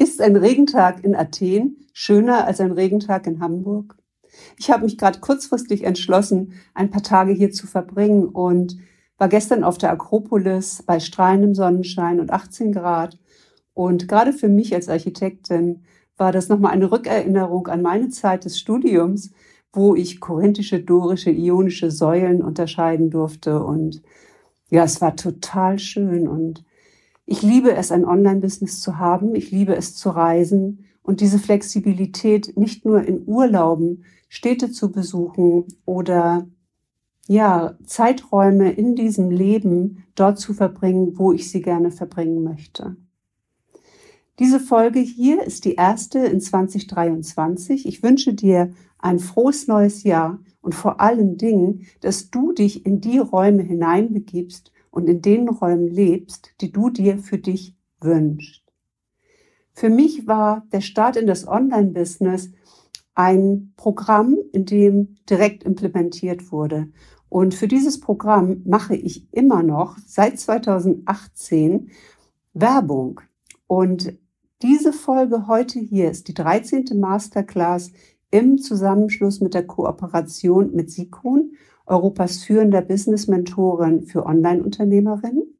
Ist ein Regentag in Athen schöner als ein Regentag in Hamburg? Ich habe mich gerade kurzfristig entschlossen, ein paar Tage hier zu verbringen und war gestern auf der Akropolis bei strahlendem Sonnenschein und 18 Grad. Und gerade für mich als Architektin war das nochmal eine Rückerinnerung an meine Zeit des Studiums, wo ich korinthische, dorische, ionische Säulen unterscheiden durfte. Und ja, es war total schön und ich liebe es, ein Online-Business zu haben. Ich liebe es zu reisen und diese Flexibilität nicht nur in Urlauben, Städte zu besuchen oder ja, Zeiträume in diesem Leben dort zu verbringen, wo ich sie gerne verbringen möchte. Diese Folge hier ist die erste in 2023. Ich wünsche dir ein frohes neues Jahr und vor allen Dingen, dass du dich in die Räume hineinbegibst, und in den Räumen lebst, die du dir für dich wünschst. Für mich war der Start in das Online-Business ein Programm, in dem direkt implementiert wurde. Und für dieses Programm mache ich immer noch seit 2018 Werbung. Und diese Folge heute hier ist die 13. Masterclass im Zusammenschluss mit der Kooperation mit Sikon Europas führender Business-Mentorin für Online-Unternehmerinnen.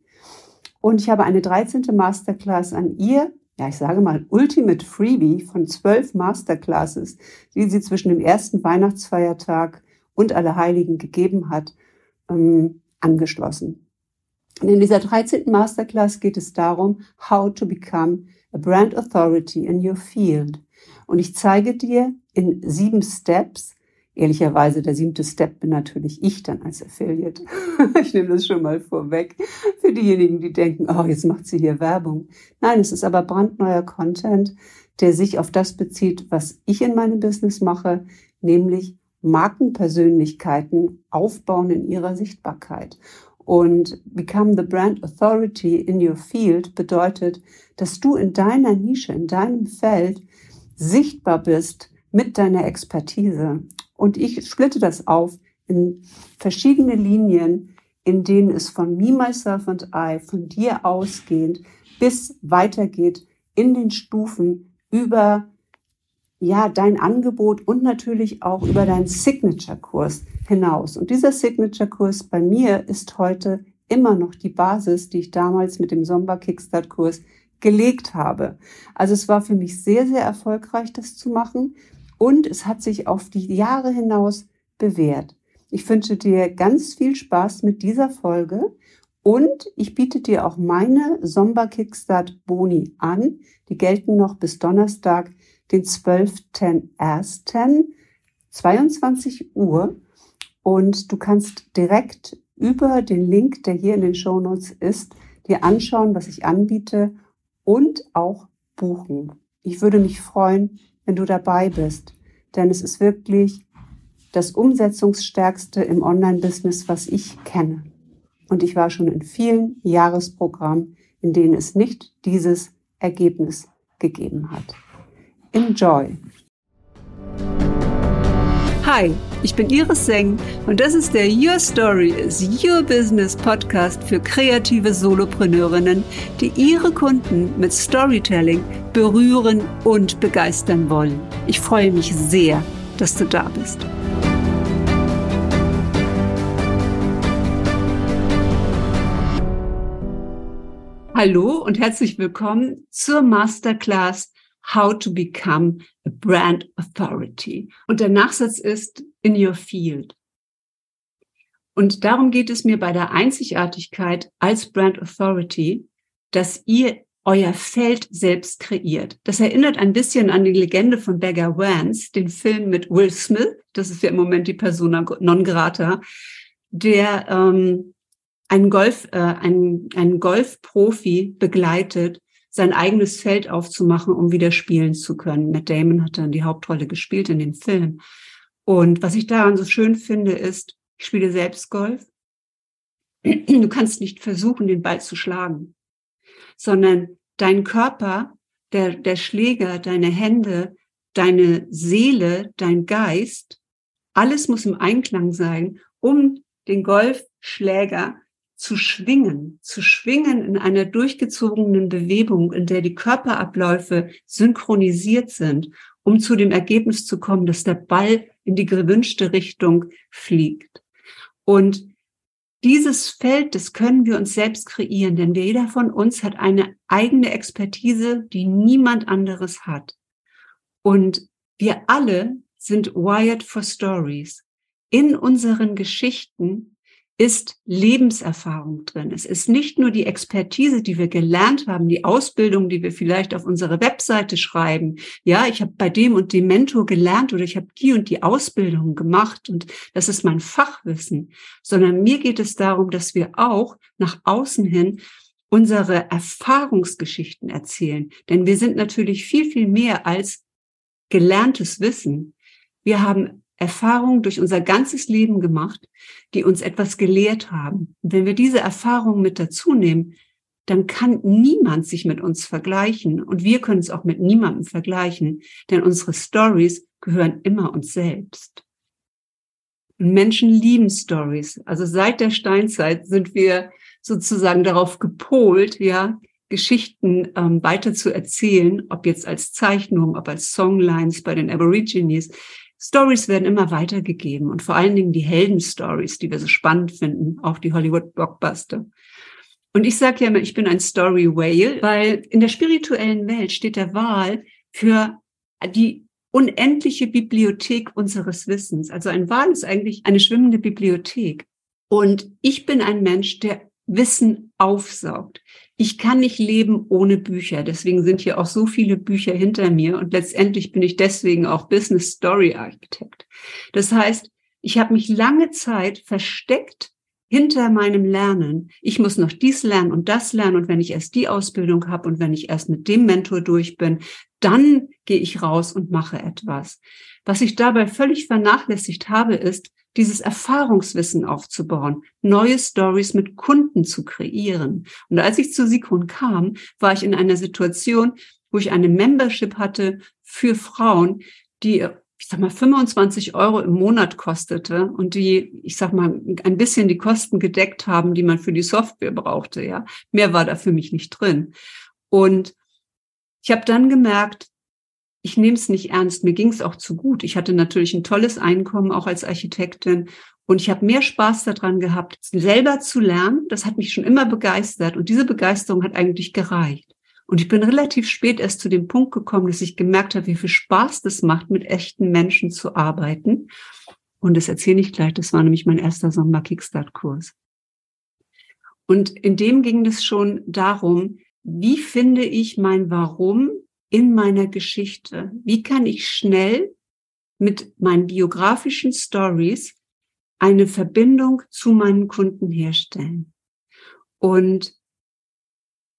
Und ich habe eine 13. Masterclass an ihr, ja, ich sage mal, Ultimate Freebie von zwölf Masterclasses, die sie zwischen dem ersten Weihnachtsfeiertag und Allerheiligen gegeben hat, ähm, angeschlossen. Und in dieser 13. Masterclass geht es darum, how to become a brand authority in your field. Und ich zeige dir in sieben Steps, Ehrlicherweise, der siebte Step bin natürlich ich dann als Affiliate. ich nehme das schon mal vorweg. Für diejenigen, die denken, oh, jetzt macht sie hier Werbung. Nein, es ist aber brandneuer Content, der sich auf das bezieht, was ich in meinem Business mache, nämlich Markenpersönlichkeiten aufbauen in ihrer Sichtbarkeit. Und Become the Brand Authority in your field bedeutet, dass du in deiner Nische, in deinem Feld sichtbar bist mit deiner Expertise. Und ich splitte das auf in verschiedene Linien, in denen es von Me, Myself and I, von dir ausgehend, bis weitergeht in den Stufen über ja, dein Angebot und natürlich auch über deinen Signature-Kurs hinaus. Und dieser Signature-Kurs bei mir ist heute immer noch die Basis, die ich damals mit dem Somba Kickstart-Kurs gelegt habe. Also es war für mich sehr, sehr erfolgreich, das zu machen und es hat sich auf die Jahre hinaus bewährt. Ich wünsche dir ganz viel Spaß mit dieser Folge und ich biete dir auch meine Somba Kickstart Boni an. Die gelten noch bis Donnerstag, den 12.01. 22 Uhr und du kannst direkt über den Link, der hier in den Show Notes ist, dir anschauen, was ich anbiete und auch buchen. Ich würde mich freuen, wenn du dabei bist. Denn es ist wirklich das Umsetzungsstärkste im Online-Business, was ich kenne. Und ich war schon in vielen Jahresprogrammen, in denen es nicht dieses Ergebnis gegeben hat. Enjoy! Hi, ich bin Iris Seng und das ist der Your Story is Your Business Podcast für kreative Solopreneurinnen, die ihre Kunden mit Storytelling berühren und begeistern wollen. Ich freue mich sehr, dass du da bist. Hallo und herzlich willkommen zur Masterclass How to Become a Brand Authority. Und der Nachsatz ist in your field. Und darum geht es mir bei der Einzigartigkeit als Brand Authority, dass ihr euer Feld selbst kreiert. Das erinnert ein bisschen an die Legende von Beggar Vance, den Film mit Will Smith. Das ist ja im Moment die Persona non grata, der ähm, einen Golf, äh, einen, einen Golfprofi begleitet sein eigenes Feld aufzumachen, um wieder spielen zu können. Matt Damon hat dann die Hauptrolle gespielt in dem Film. Und was ich daran so schön finde, ist, ich spiele selbst Golf. Du kannst nicht versuchen, den Ball zu schlagen, sondern dein Körper, der, der Schläger, deine Hände, deine Seele, dein Geist, alles muss im Einklang sein, um den Golfschläger zu schwingen, zu schwingen in einer durchgezogenen Bewegung, in der die Körperabläufe synchronisiert sind, um zu dem Ergebnis zu kommen, dass der Ball in die gewünschte Richtung fliegt. Und dieses Feld, das können wir uns selbst kreieren, denn jeder von uns hat eine eigene Expertise, die niemand anderes hat. Und wir alle sind wired for stories. In unseren Geschichten ist Lebenserfahrung drin. Es ist nicht nur die Expertise, die wir gelernt haben, die Ausbildung, die wir vielleicht auf unsere Webseite schreiben. Ja, ich habe bei dem und dem Mentor gelernt oder ich habe die und die Ausbildung gemacht und das ist mein Fachwissen, sondern mir geht es darum, dass wir auch nach außen hin unsere Erfahrungsgeschichten erzählen. Denn wir sind natürlich viel, viel mehr als gelerntes Wissen. Wir haben Erfahrungen durch unser ganzes Leben gemacht, die uns etwas gelehrt haben. Und wenn wir diese Erfahrungen mit dazu nehmen, dann kann niemand sich mit uns vergleichen und wir können es auch mit niemandem vergleichen, denn unsere Stories gehören immer uns selbst. Und Menschen lieben Stories. Also seit der Steinzeit sind wir sozusagen darauf gepolt, ja, Geschichten ähm, weiter zu erzählen, ob jetzt als Zeichnung, ob als Songlines bei den Aborigines. Stories werden immer weitergegeben und vor allen Dingen die Helden-Stories, die wir so spannend finden, auch die Hollywood-Blockbuster. Und ich sage ja immer, ich bin ein Story Whale, weil in der spirituellen Welt steht der Wal für die unendliche Bibliothek unseres Wissens. Also ein Wal ist eigentlich eine schwimmende Bibliothek. Und ich bin ein Mensch, der Wissen aufsaugt. Ich kann nicht leben ohne Bücher. Deswegen sind hier auch so viele Bücher hinter mir. Und letztendlich bin ich deswegen auch Business Story Architect. Das heißt, ich habe mich lange Zeit versteckt hinter meinem Lernen. Ich muss noch dies lernen und das lernen. Und wenn ich erst die Ausbildung habe und wenn ich erst mit dem Mentor durch bin, dann gehe ich raus und mache etwas. Was ich dabei völlig vernachlässigt habe, ist, dieses Erfahrungswissen aufzubauen, neue Stories mit Kunden zu kreieren. Und als ich zu Sikon kam, war ich in einer Situation, wo ich eine Membership hatte für Frauen, die ich sag mal 25 Euro im Monat kostete und die, ich sag mal, ein bisschen die Kosten gedeckt haben, die man für die Software brauchte. Ja, mehr war da für mich nicht drin. Und ich habe dann gemerkt, ich nehme es nicht ernst. Mir ging es auch zu gut. Ich hatte natürlich ein tolles Einkommen, auch als Architektin. Und ich habe mehr Spaß daran gehabt, selber zu lernen. Das hat mich schon immer begeistert. Und diese Begeisterung hat eigentlich gereicht. Und ich bin relativ spät erst zu dem Punkt gekommen, dass ich gemerkt habe, wie viel Spaß das macht, mit echten Menschen zu arbeiten. Und das erzähle ich gleich. Das war nämlich mein erster Sommer-Kickstart-Kurs. Und in dem ging es schon darum, wie finde ich mein Warum in meiner Geschichte? Wie kann ich schnell mit meinen biografischen Stories eine Verbindung zu meinen Kunden herstellen? Und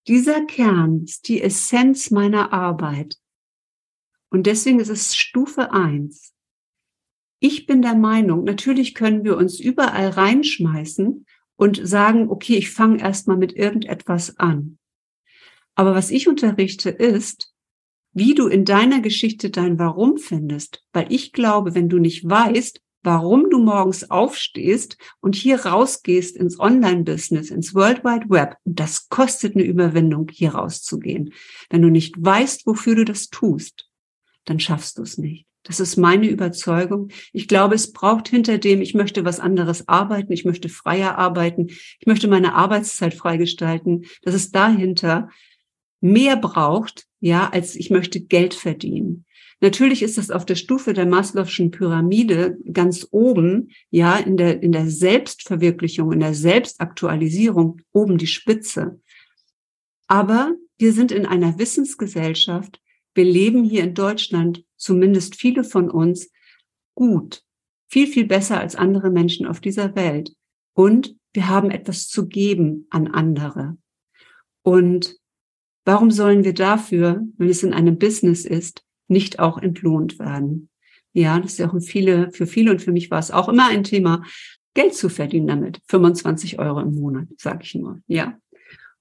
dieser Kern ist die Essenz meiner Arbeit. Und deswegen ist es Stufe eins. Ich bin der Meinung, natürlich können wir uns überall reinschmeißen und sagen, okay, ich fange erstmal mit irgendetwas an. Aber was ich unterrichte ist, wie du in deiner Geschichte dein Warum findest. Weil ich glaube, wenn du nicht weißt, warum du morgens aufstehst und hier rausgehst ins Online-Business, ins World Wide Web, das kostet eine Überwindung, hier rauszugehen. Wenn du nicht weißt, wofür du das tust, dann schaffst du es nicht. Das ist meine Überzeugung. Ich glaube, es braucht hinter dem, ich möchte was anderes arbeiten, ich möchte freier arbeiten, ich möchte meine Arbeitszeit freigestalten, dass es dahinter mehr braucht, ja, als ich möchte Geld verdienen. Natürlich ist das auf der Stufe der Maslow'schen Pyramide ganz oben, ja, in der, in der Selbstverwirklichung, in der Selbstaktualisierung oben die Spitze. Aber wir sind in einer Wissensgesellschaft. Wir leben hier in Deutschland, zumindest viele von uns, gut. Viel, viel besser als andere Menschen auf dieser Welt. Und wir haben etwas zu geben an andere. Und Warum sollen wir dafür, wenn es in einem Business ist, nicht auch entlohnt werden? Ja, das ist ja auch viele, für viele und für mich war es auch immer ein Thema, Geld zu verdienen damit. 25 Euro im Monat, sage ich nur. Ja.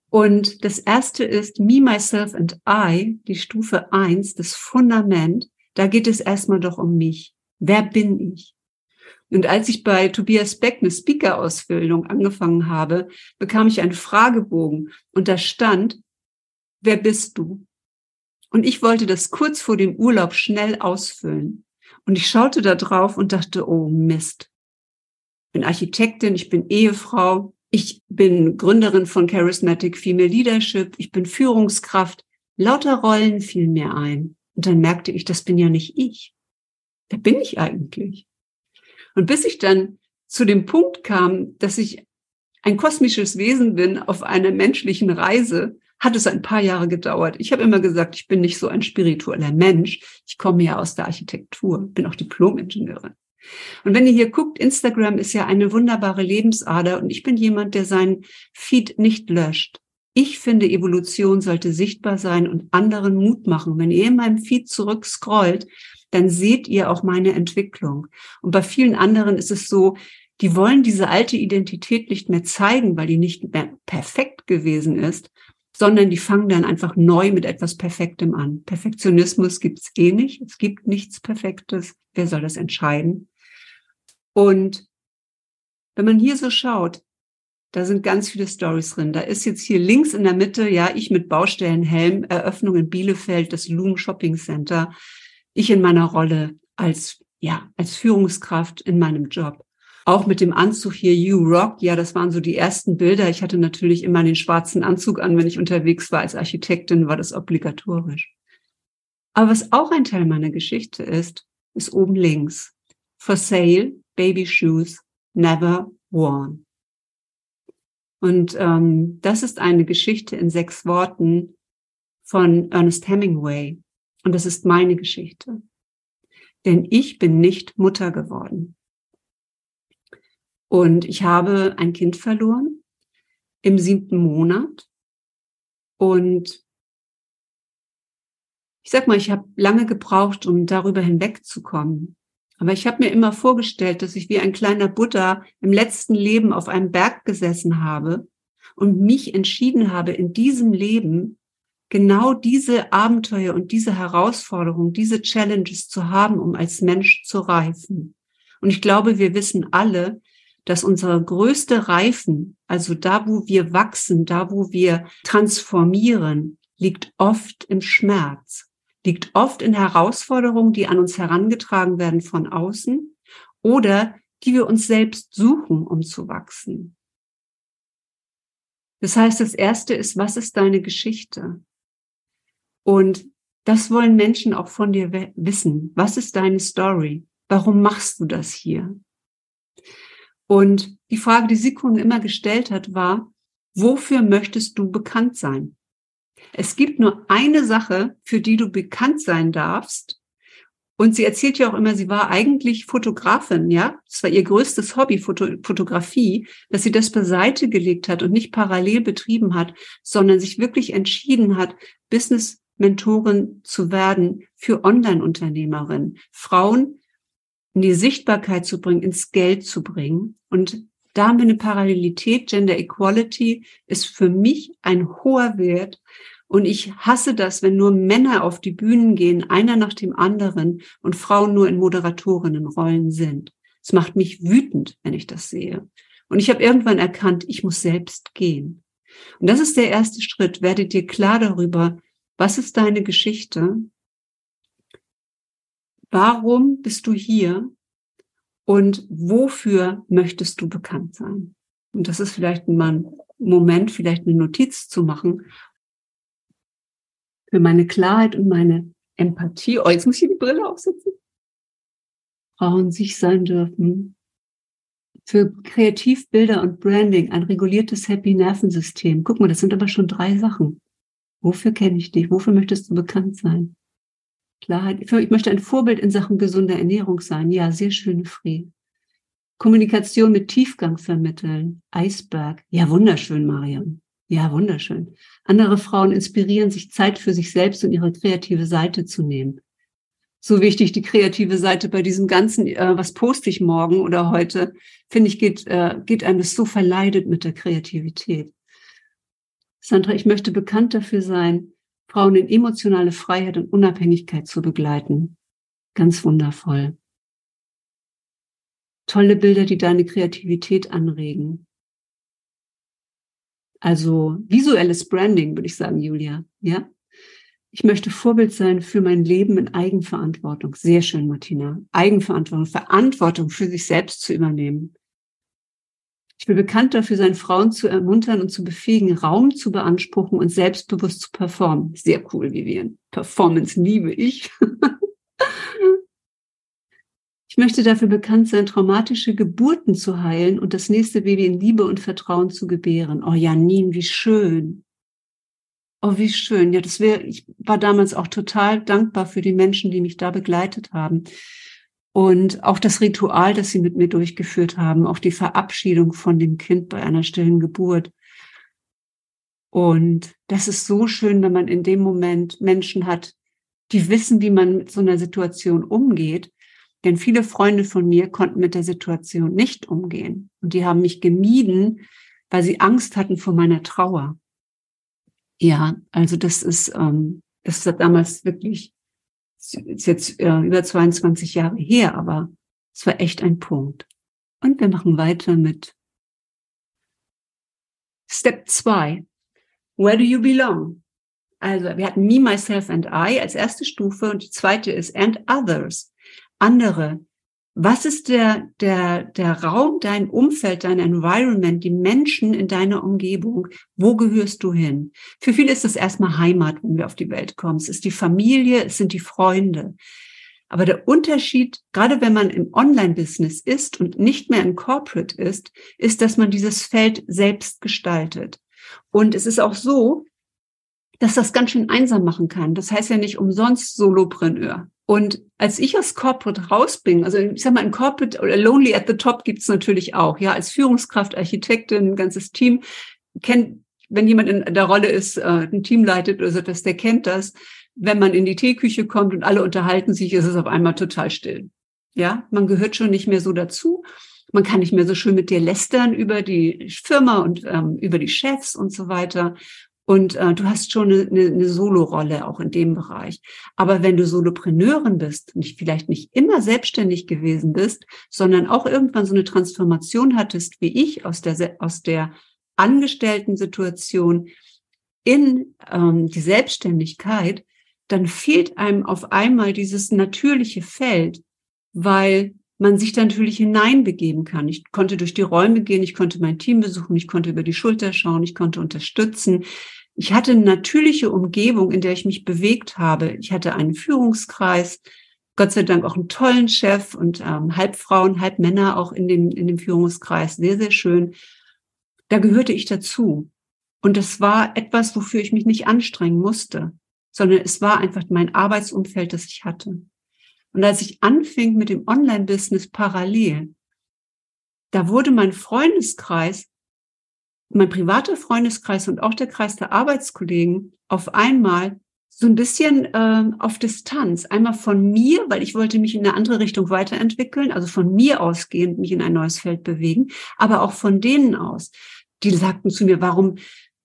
Und das erste ist Me, Myself and I, die Stufe eins, das Fundament. Da geht es erstmal doch um mich. Wer bin ich? Und als ich bei Tobias Beck eine Speaker-Ausbildung angefangen habe, bekam ich einen Fragebogen und da stand, wer bist du? Und ich wollte das kurz vor dem Urlaub schnell ausfüllen. Und ich schaute da drauf und dachte, oh Mist. Ich bin Architektin, ich bin Ehefrau, ich bin Gründerin von Charismatic Female Leadership, ich bin Führungskraft. Lauter Rollen fielen mir ein. Und dann merkte ich, das bin ja nicht ich. Wer bin ich eigentlich? Und bis ich dann zu dem Punkt kam, dass ich ein kosmisches Wesen bin auf einer menschlichen Reise, hat es ein paar Jahre gedauert. Ich habe immer gesagt, ich bin nicht so ein spiritueller Mensch. Ich komme ja aus der Architektur, bin auch Diplom-Ingenieurin. Und wenn ihr hier guckt, Instagram ist ja eine wunderbare Lebensader und ich bin jemand, der seinen Feed nicht löscht. Ich finde, Evolution sollte sichtbar sein und anderen Mut machen. Wenn ihr in meinem Feed zurückscrollt, dann seht ihr auch meine Entwicklung. Und bei vielen anderen ist es so, die wollen diese alte Identität nicht mehr zeigen, weil die nicht mehr perfekt gewesen ist, sondern die fangen dann einfach neu mit etwas Perfektem an. Perfektionismus gibt's eh nicht. Es gibt nichts Perfektes. Wer soll das entscheiden? Und wenn man hier so schaut, da sind ganz viele Stories drin. Da ist jetzt hier links in der Mitte, ja, ich mit Baustellenhelm, Eröffnung in Bielefeld, das Loom Shopping Center ich in meiner Rolle als, ja, als Führungskraft in meinem Job. Auch mit dem Anzug hier, You Rock, ja, das waren so die ersten Bilder. Ich hatte natürlich immer den schwarzen Anzug an, wenn ich unterwegs war als Architektin, war das obligatorisch. Aber was auch ein Teil meiner Geschichte ist, ist oben links. For sale, baby shoes, never worn. Und ähm, das ist eine Geschichte in sechs Worten von Ernest Hemingway. Und das ist meine Geschichte. Denn ich bin nicht Mutter geworden. Und ich habe ein Kind verloren im siebten Monat. Und ich sag mal, ich habe lange gebraucht, um darüber hinwegzukommen. Aber ich habe mir immer vorgestellt, dass ich wie ein kleiner Buddha im letzten Leben auf einem Berg gesessen habe und mich entschieden habe, in diesem Leben genau diese Abenteuer und diese Herausforderungen, diese Challenges zu haben, um als Mensch zu reifen. Und ich glaube, wir wissen alle, dass unsere größte Reifen, also da, wo wir wachsen, da, wo wir transformieren, liegt oft im Schmerz, liegt oft in Herausforderungen, die an uns herangetragen werden von außen oder die wir uns selbst suchen, um zu wachsen. Das heißt, das erste ist, was ist deine Geschichte? Und das wollen Menschen auch von dir wissen. Was ist deine Story? Warum machst du das hier? Und die Frage, die Sikun immer gestellt hat, war, wofür möchtest du bekannt sein? Es gibt nur eine Sache, für die du bekannt sein darfst. Und sie erzählt ja auch immer, sie war eigentlich Fotografin, ja. Es war ihr größtes Hobby, Foto Fotografie, dass sie das beiseite gelegt hat und nicht parallel betrieben hat, sondern sich wirklich entschieden hat, Business Mentorin zu werden für Online-Unternehmerinnen, Frauen in die Sichtbarkeit zu bringen, ins Geld zu bringen. Und da haben wir eine Parallelität. Gender Equality ist für mich ein hoher Wert. Und ich hasse das, wenn nur Männer auf die Bühnen gehen, einer nach dem anderen und Frauen nur in Moderatorinnenrollen sind. Es macht mich wütend, wenn ich das sehe. Und ich habe irgendwann erkannt, ich muss selbst gehen. Und das ist der erste Schritt. Werdet dir klar darüber, was ist deine Geschichte? Warum bist du hier? Und wofür möchtest du bekannt sein? Und das ist vielleicht mal ein Moment, vielleicht eine Notiz zu machen. Für meine Klarheit und meine Empathie. Oh, jetzt muss ich die Brille aufsetzen. Frauen sich sein dürfen. Für Kreativbilder und Branding ein reguliertes Happy Nervensystem. Guck mal, das sind aber schon drei Sachen. Wofür kenne ich dich? Wofür möchtest du bekannt sein? Klarheit. Ich möchte ein Vorbild in Sachen gesunder Ernährung sein. Ja, sehr schöne Fried. Kommunikation mit Tiefgang vermitteln. Eisberg. Ja, wunderschön, Mariam. Ja, wunderschön. Andere Frauen inspirieren, sich Zeit für sich selbst und ihre kreative Seite zu nehmen. So wichtig die kreative Seite bei diesem ganzen, äh, was poste ich morgen oder heute, finde ich, geht, äh, geht einem das so verleidet mit der Kreativität. Sandra, ich möchte bekannt dafür sein, Frauen in emotionale Freiheit und Unabhängigkeit zu begleiten. Ganz wundervoll. tolle Bilder, die deine Kreativität anregen. Also visuelles Branding, würde ich sagen, Julia. Ja? Ich möchte Vorbild sein für mein Leben in Eigenverantwortung. Sehr schön, Martina. Eigenverantwortung, Verantwortung für sich selbst zu übernehmen. Ich will bekannt dafür sein, Frauen zu ermuntern und zu befähigen, Raum zu beanspruchen und selbstbewusst zu performen. Sehr cool, Vivian. Performance liebe ich. ich möchte dafür bekannt sein, traumatische Geburten zu heilen und das nächste Baby in Liebe und Vertrauen zu gebären. Oh, Janine, wie schön. Oh, wie schön. Ja, das wäre, ich war damals auch total dankbar für die Menschen, die mich da begleitet haben. Und auch das Ritual, das sie mit mir durchgeführt haben, auch die Verabschiedung von dem Kind bei einer stillen Geburt. Und das ist so schön, wenn man in dem Moment Menschen hat, die wissen, wie man mit so einer Situation umgeht. Denn viele Freunde von mir konnten mit der Situation nicht umgehen. Und die haben mich gemieden, weil sie Angst hatten vor meiner Trauer. Ja, also das ist, ähm, das hat damals wirklich ist jetzt äh, über 22 Jahre her, aber es war echt ein Punkt. Und wir machen weiter mit Step 2. Where do you belong? Also wir hatten Me, Myself and I als erste Stufe und die zweite ist and others. Andere. Was ist der, der, der Raum, dein Umfeld, dein Environment, die Menschen in deiner Umgebung? Wo gehörst du hin? Für viele ist das erstmal Heimat, wenn wir auf die Welt kommen. Es ist die Familie, es sind die Freunde. Aber der Unterschied, gerade wenn man im Online-Business ist und nicht mehr im Corporate ist, ist, dass man dieses Feld selbst gestaltet. Und es ist auch so, dass das ganz schön einsam machen kann. Das heißt ja nicht umsonst Solopreneur. Und als ich aus Corporate raus bin, also ich sag mal, in Corporate oder Lonely at the Top gibt's natürlich auch, ja, als Führungskraft, Architektin, ein ganzes Team, kennt, wenn jemand in der Rolle ist, äh, ein Team leitet oder so etwas, der kennt das. Wenn man in die Teeküche kommt und alle unterhalten sich, ist es auf einmal total still. Ja, man gehört schon nicht mehr so dazu. Man kann nicht mehr so schön mit dir lästern über die Firma und ähm, über die Chefs und so weiter. Und äh, du hast schon eine, eine, eine Solo-Rolle auch in dem Bereich. Aber wenn du Solopreneurin bist, nicht vielleicht nicht immer selbstständig gewesen bist, sondern auch irgendwann so eine Transformation hattest, wie ich aus der aus der angestellten Situation in ähm, die Selbstständigkeit, dann fehlt einem auf einmal dieses natürliche Feld, weil man sich da natürlich hineinbegeben kann. Ich konnte durch die Räume gehen, ich konnte mein Team besuchen, ich konnte über die Schulter schauen, ich konnte unterstützen. Ich hatte eine natürliche Umgebung, in der ich mich bewegt habe. Ich hatte einen Führungskreis, Gott sei Dank auch einen tollen Chef und ähm, halb Frauen, halb Männer auch in dem, in dem Führungskreis. Sehr, sehr schön. Da gehörte ich dazu. Und das war etwas, wofür ich mich nicht anstrengen musste, sondern es war einfach mein Arbeitsumfeld, das ich hatte. Und als ich anfing mit dem Online-Business parallel, da wurde mein Freundeskreis, mein privater Freundeskreis und auch der Kreis der Arbeitskollegen auf einmal so ein bisschen äh, auf Distanz. Einmal von mir, weil ich wollte mich in eine andere Richtung weiterentwickeln, also von mir ausgehend mich in ein neues Feld bewegen, aber auch von denen aus. Die sagten zu mir, warum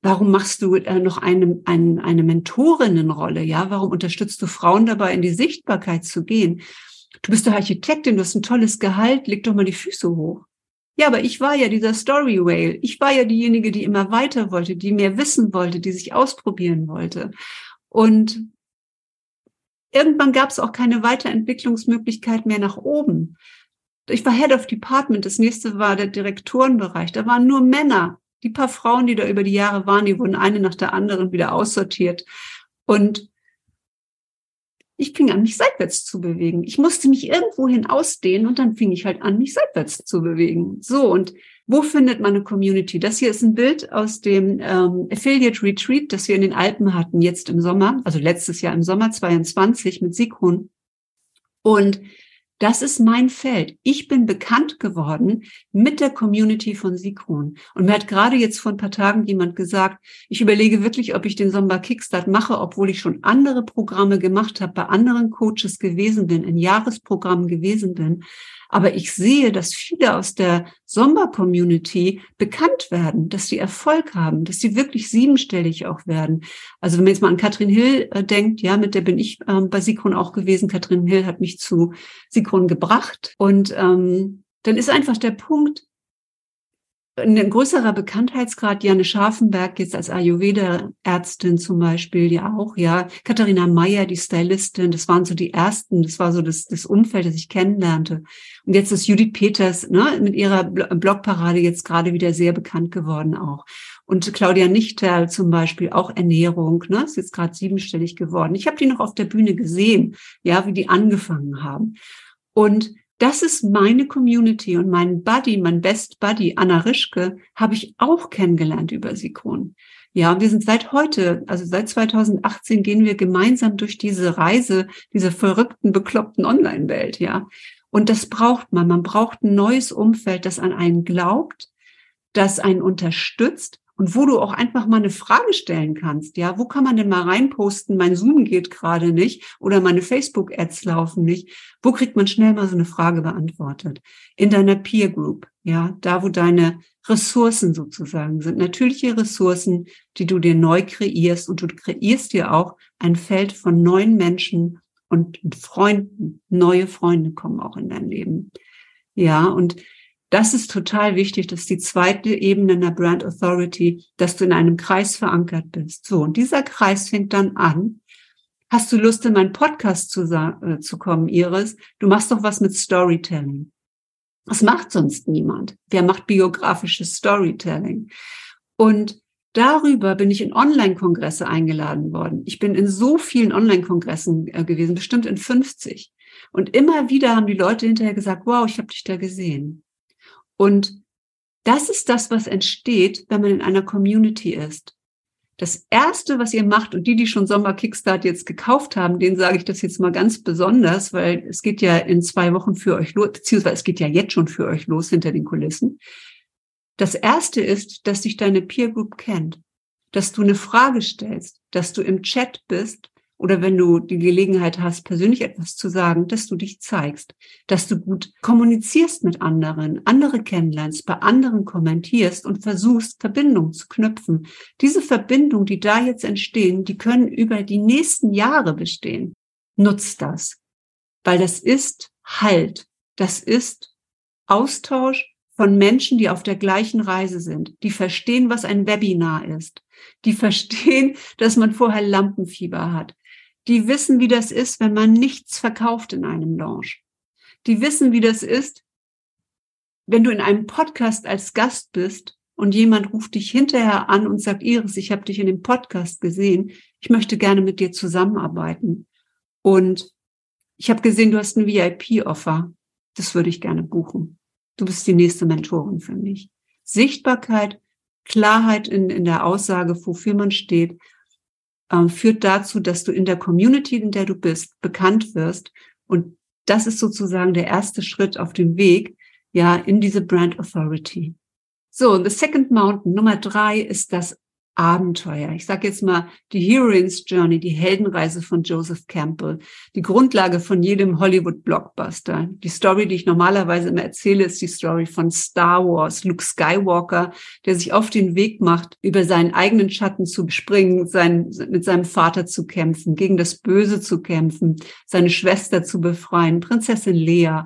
Warum machst du äh, noch eine, eine, eine Mentorinnenrolle? Ja, warum unterstützt du Frauen dabei, in die Sichtbarkeit zu gehen? Du bist doch Architektin, du hast ein tolles Gehalt, leg doch mal die Füße hoch. Ja, aber ich war ja dieser Story Whale. Ich war ja diejenige, die immer weiter wollte, die mehr wissen wollte, die sich ausprobieren wollte. Und irgendwann gab es auch keine Weiterentwicklungsmöglichkeit mehr nach oben. Ich war Head of Department, das nächste war der Direktorenbereich. Da waren nur Männer die paar Frauen, die da über die Jahre waren, die wurden eine nach der anderen wieder aussortiert. Und ich fing an, mich seitwärts zu bewegen. Ich musste mich irgendwohin ausdehnen und dann fing ich halt an, mich seitwärts zu bewegen. So, und wo findet man eine Community? Das hier ist ein Bild aus dem ähm, Affiliate Retreat, das wir in den Alpen hatten, jetzt im Sommer, also letztes Jahr im Sommer 22 mit Sigrun. Und das ist mein Feld. Ich bin bekannt geworden mit der Community von Sikron. Und mir hat gerade jetzt vor ein paar Tagen jemand gesagt, ich überlege wirklich, ob ich den Sommer Kickstart mache, obwohl ich schon andere Programme gemacht habe, bei anderen Coaches gewesen bin, in Jahresprogrammen gewesen bin. Aber ich sehe, dass viele aus der Sommer-Community bekannt werden, dass sie Erfolg haben, dass sie wirklich siebenstellig auch werden. Also wenn man jetzt mal an Katrin Hill äh, denkt, ja, mit der bin ich ähm, bei Sikron auch gewesen. Katrin Hill hat mich zu Sikron gebracht und ähm, dann ist einfach der Punkt, ein größerer Bekanntheitsgrad, Janne Scharfenberg jetzt als Ayurveda-Ärztin zum Beispiel, ja auch, ja. Katharina Meyer, die Stylistin, das waren so die ersten, das war so das, das Umfeld, das ich kennenlernte. Und jetzt ist Judith Peters, ne, mit ihrer Blogparade jetzt gerade wieder sehr bekannt geworden auch. Und Claudia Nichterl zum Beispiel, auch Ernährung, ne, ist jetzt gerade siebenstellig geworden. Ich habe die noch auf der Bühne gesehen, ja, wie die angefangen haben. Und das ist meine Community und mein Buddy, mein Best Buddy, Anna Rischke, habe ich auch kennengelernt über Sikon. Ja, wir sind seit heute, also seit 2018 gehen wir gemeinsam durch diese Reise, diese verrückten, bekloppten Online-Welt, ja. Und das braucht man. Man braucht ein neues Umfeld, das an einen glaubt, das einen unterstützt und wo du auch einfach mal eine Frage stellen kannst. Ja, wo kann man denn mal reinposten? Mein Zoom geht gerade nicht oder meine Facebook-Ads laufen nicht. Wo kriegt man schnell mal so eine Frage beantwortet? In deiner Peer Group. Ja, da wo deine Ressourcen sozusagen sind. Natürliche Ressourcen, die du dir neu kreierst und du kreierst dir auch ein Feld von neuen Menschen und Freunden. Neue Freunde kommen auch in dein Leben. Ja, und das ist total wichtig. Das ist die zweite Ebene in der Brand Authority, dass du in einem Kreis verankert bist. So, und dieser Kreis fängt dann an. Hast du Lust, in meinen Podcast zu, äh, zu kommen, Iris? Du machst doch was mit Storytelling. Das macht sonst niemand. Wer macht biografisches Storytelling? Und darüber bin ich in Online-Kongresse eingeladen worden. Ich bin in so vielen Online-Kongressen äh, gewesen, bestimmt in 50. Und immer wieder haben die Leute hinterher gesagt, wow, ich habe dich da gesehen. Und das ist das, was entsteht, wenn man in einer Community ist. Das erste, was ihr macht, und die, die schon Sommer Kickstart jetzt gekauft haben, denen sage ich das jetzt mal ganz besonders, weil es geht ja in zwei Wochen für euch los, beziehungsweise es geht ja jetzt schon für euch los hinter den Kulissen. Das erste ist, dass dich deine Peer Group kennt, dass du eine Frage stellst, dass du im Chat bist oder wenn du die Gelegenheit hast, persönlich etwas zu sagen, dass du dich zeigst, dass du gut kommunizierst mit anderen, andere kennenlernst, bei anderen kommentierst und versuchst, Verbindungen zu knüpfen. Diese Verbindungen, die da jetzt entstehen, die können über die nächsten Jahre bestehen. Nutzt das, weil das ist Halt, das ist Austausch von Menschen, die auf der gleichen Reise sind, die verstehen, was ein Webinar ist, die verstehen, dass man vorher Lampenfieber hat, die wissen, wie das ist, wenn man nichts verkauft in einem Launch. Die wissen, wie das ist, wenn du in einem Podcast als Gast bist und jemand ruft dich hinterher an und sagt, Iris, ich habe dich in dem Podcast gesehen, ich möchte gerne mit dir zusammenarbeiten. Und ich habe gesehen, du hast ein VIP-Offer. Das würde ich gerne buchen. Du bist die nächste Mentorin für mich. Sichtbarkeit, Klarheit in, in der Aussage, wofür man steht äh, führt dazu, dass du in der Community, in der du bist, bekannt wirst. Und das ist sozusagen der erste Schritt auf dem Weg, ja, in diese Brand Authority. So, the second mountain, Nummer drei, ist das Abenteuer. Ich sage jetzt mal die Heroine's Journey, die Heldenreise von Joseph Campbell, die Grundlage von jedem Hollywood-Blockbuster. Die Story, die ich normalerweise immer erzähle, ist die Story von Star Wars, Luke Skywalker, der sich auf den Weg macht, über seinen eigenen Schatten zu springen, sein, mit seinem Vater zu kämpfen, gegen das Böse zu kämpfen, seine Schwester zu befreien, Prinzessin Lea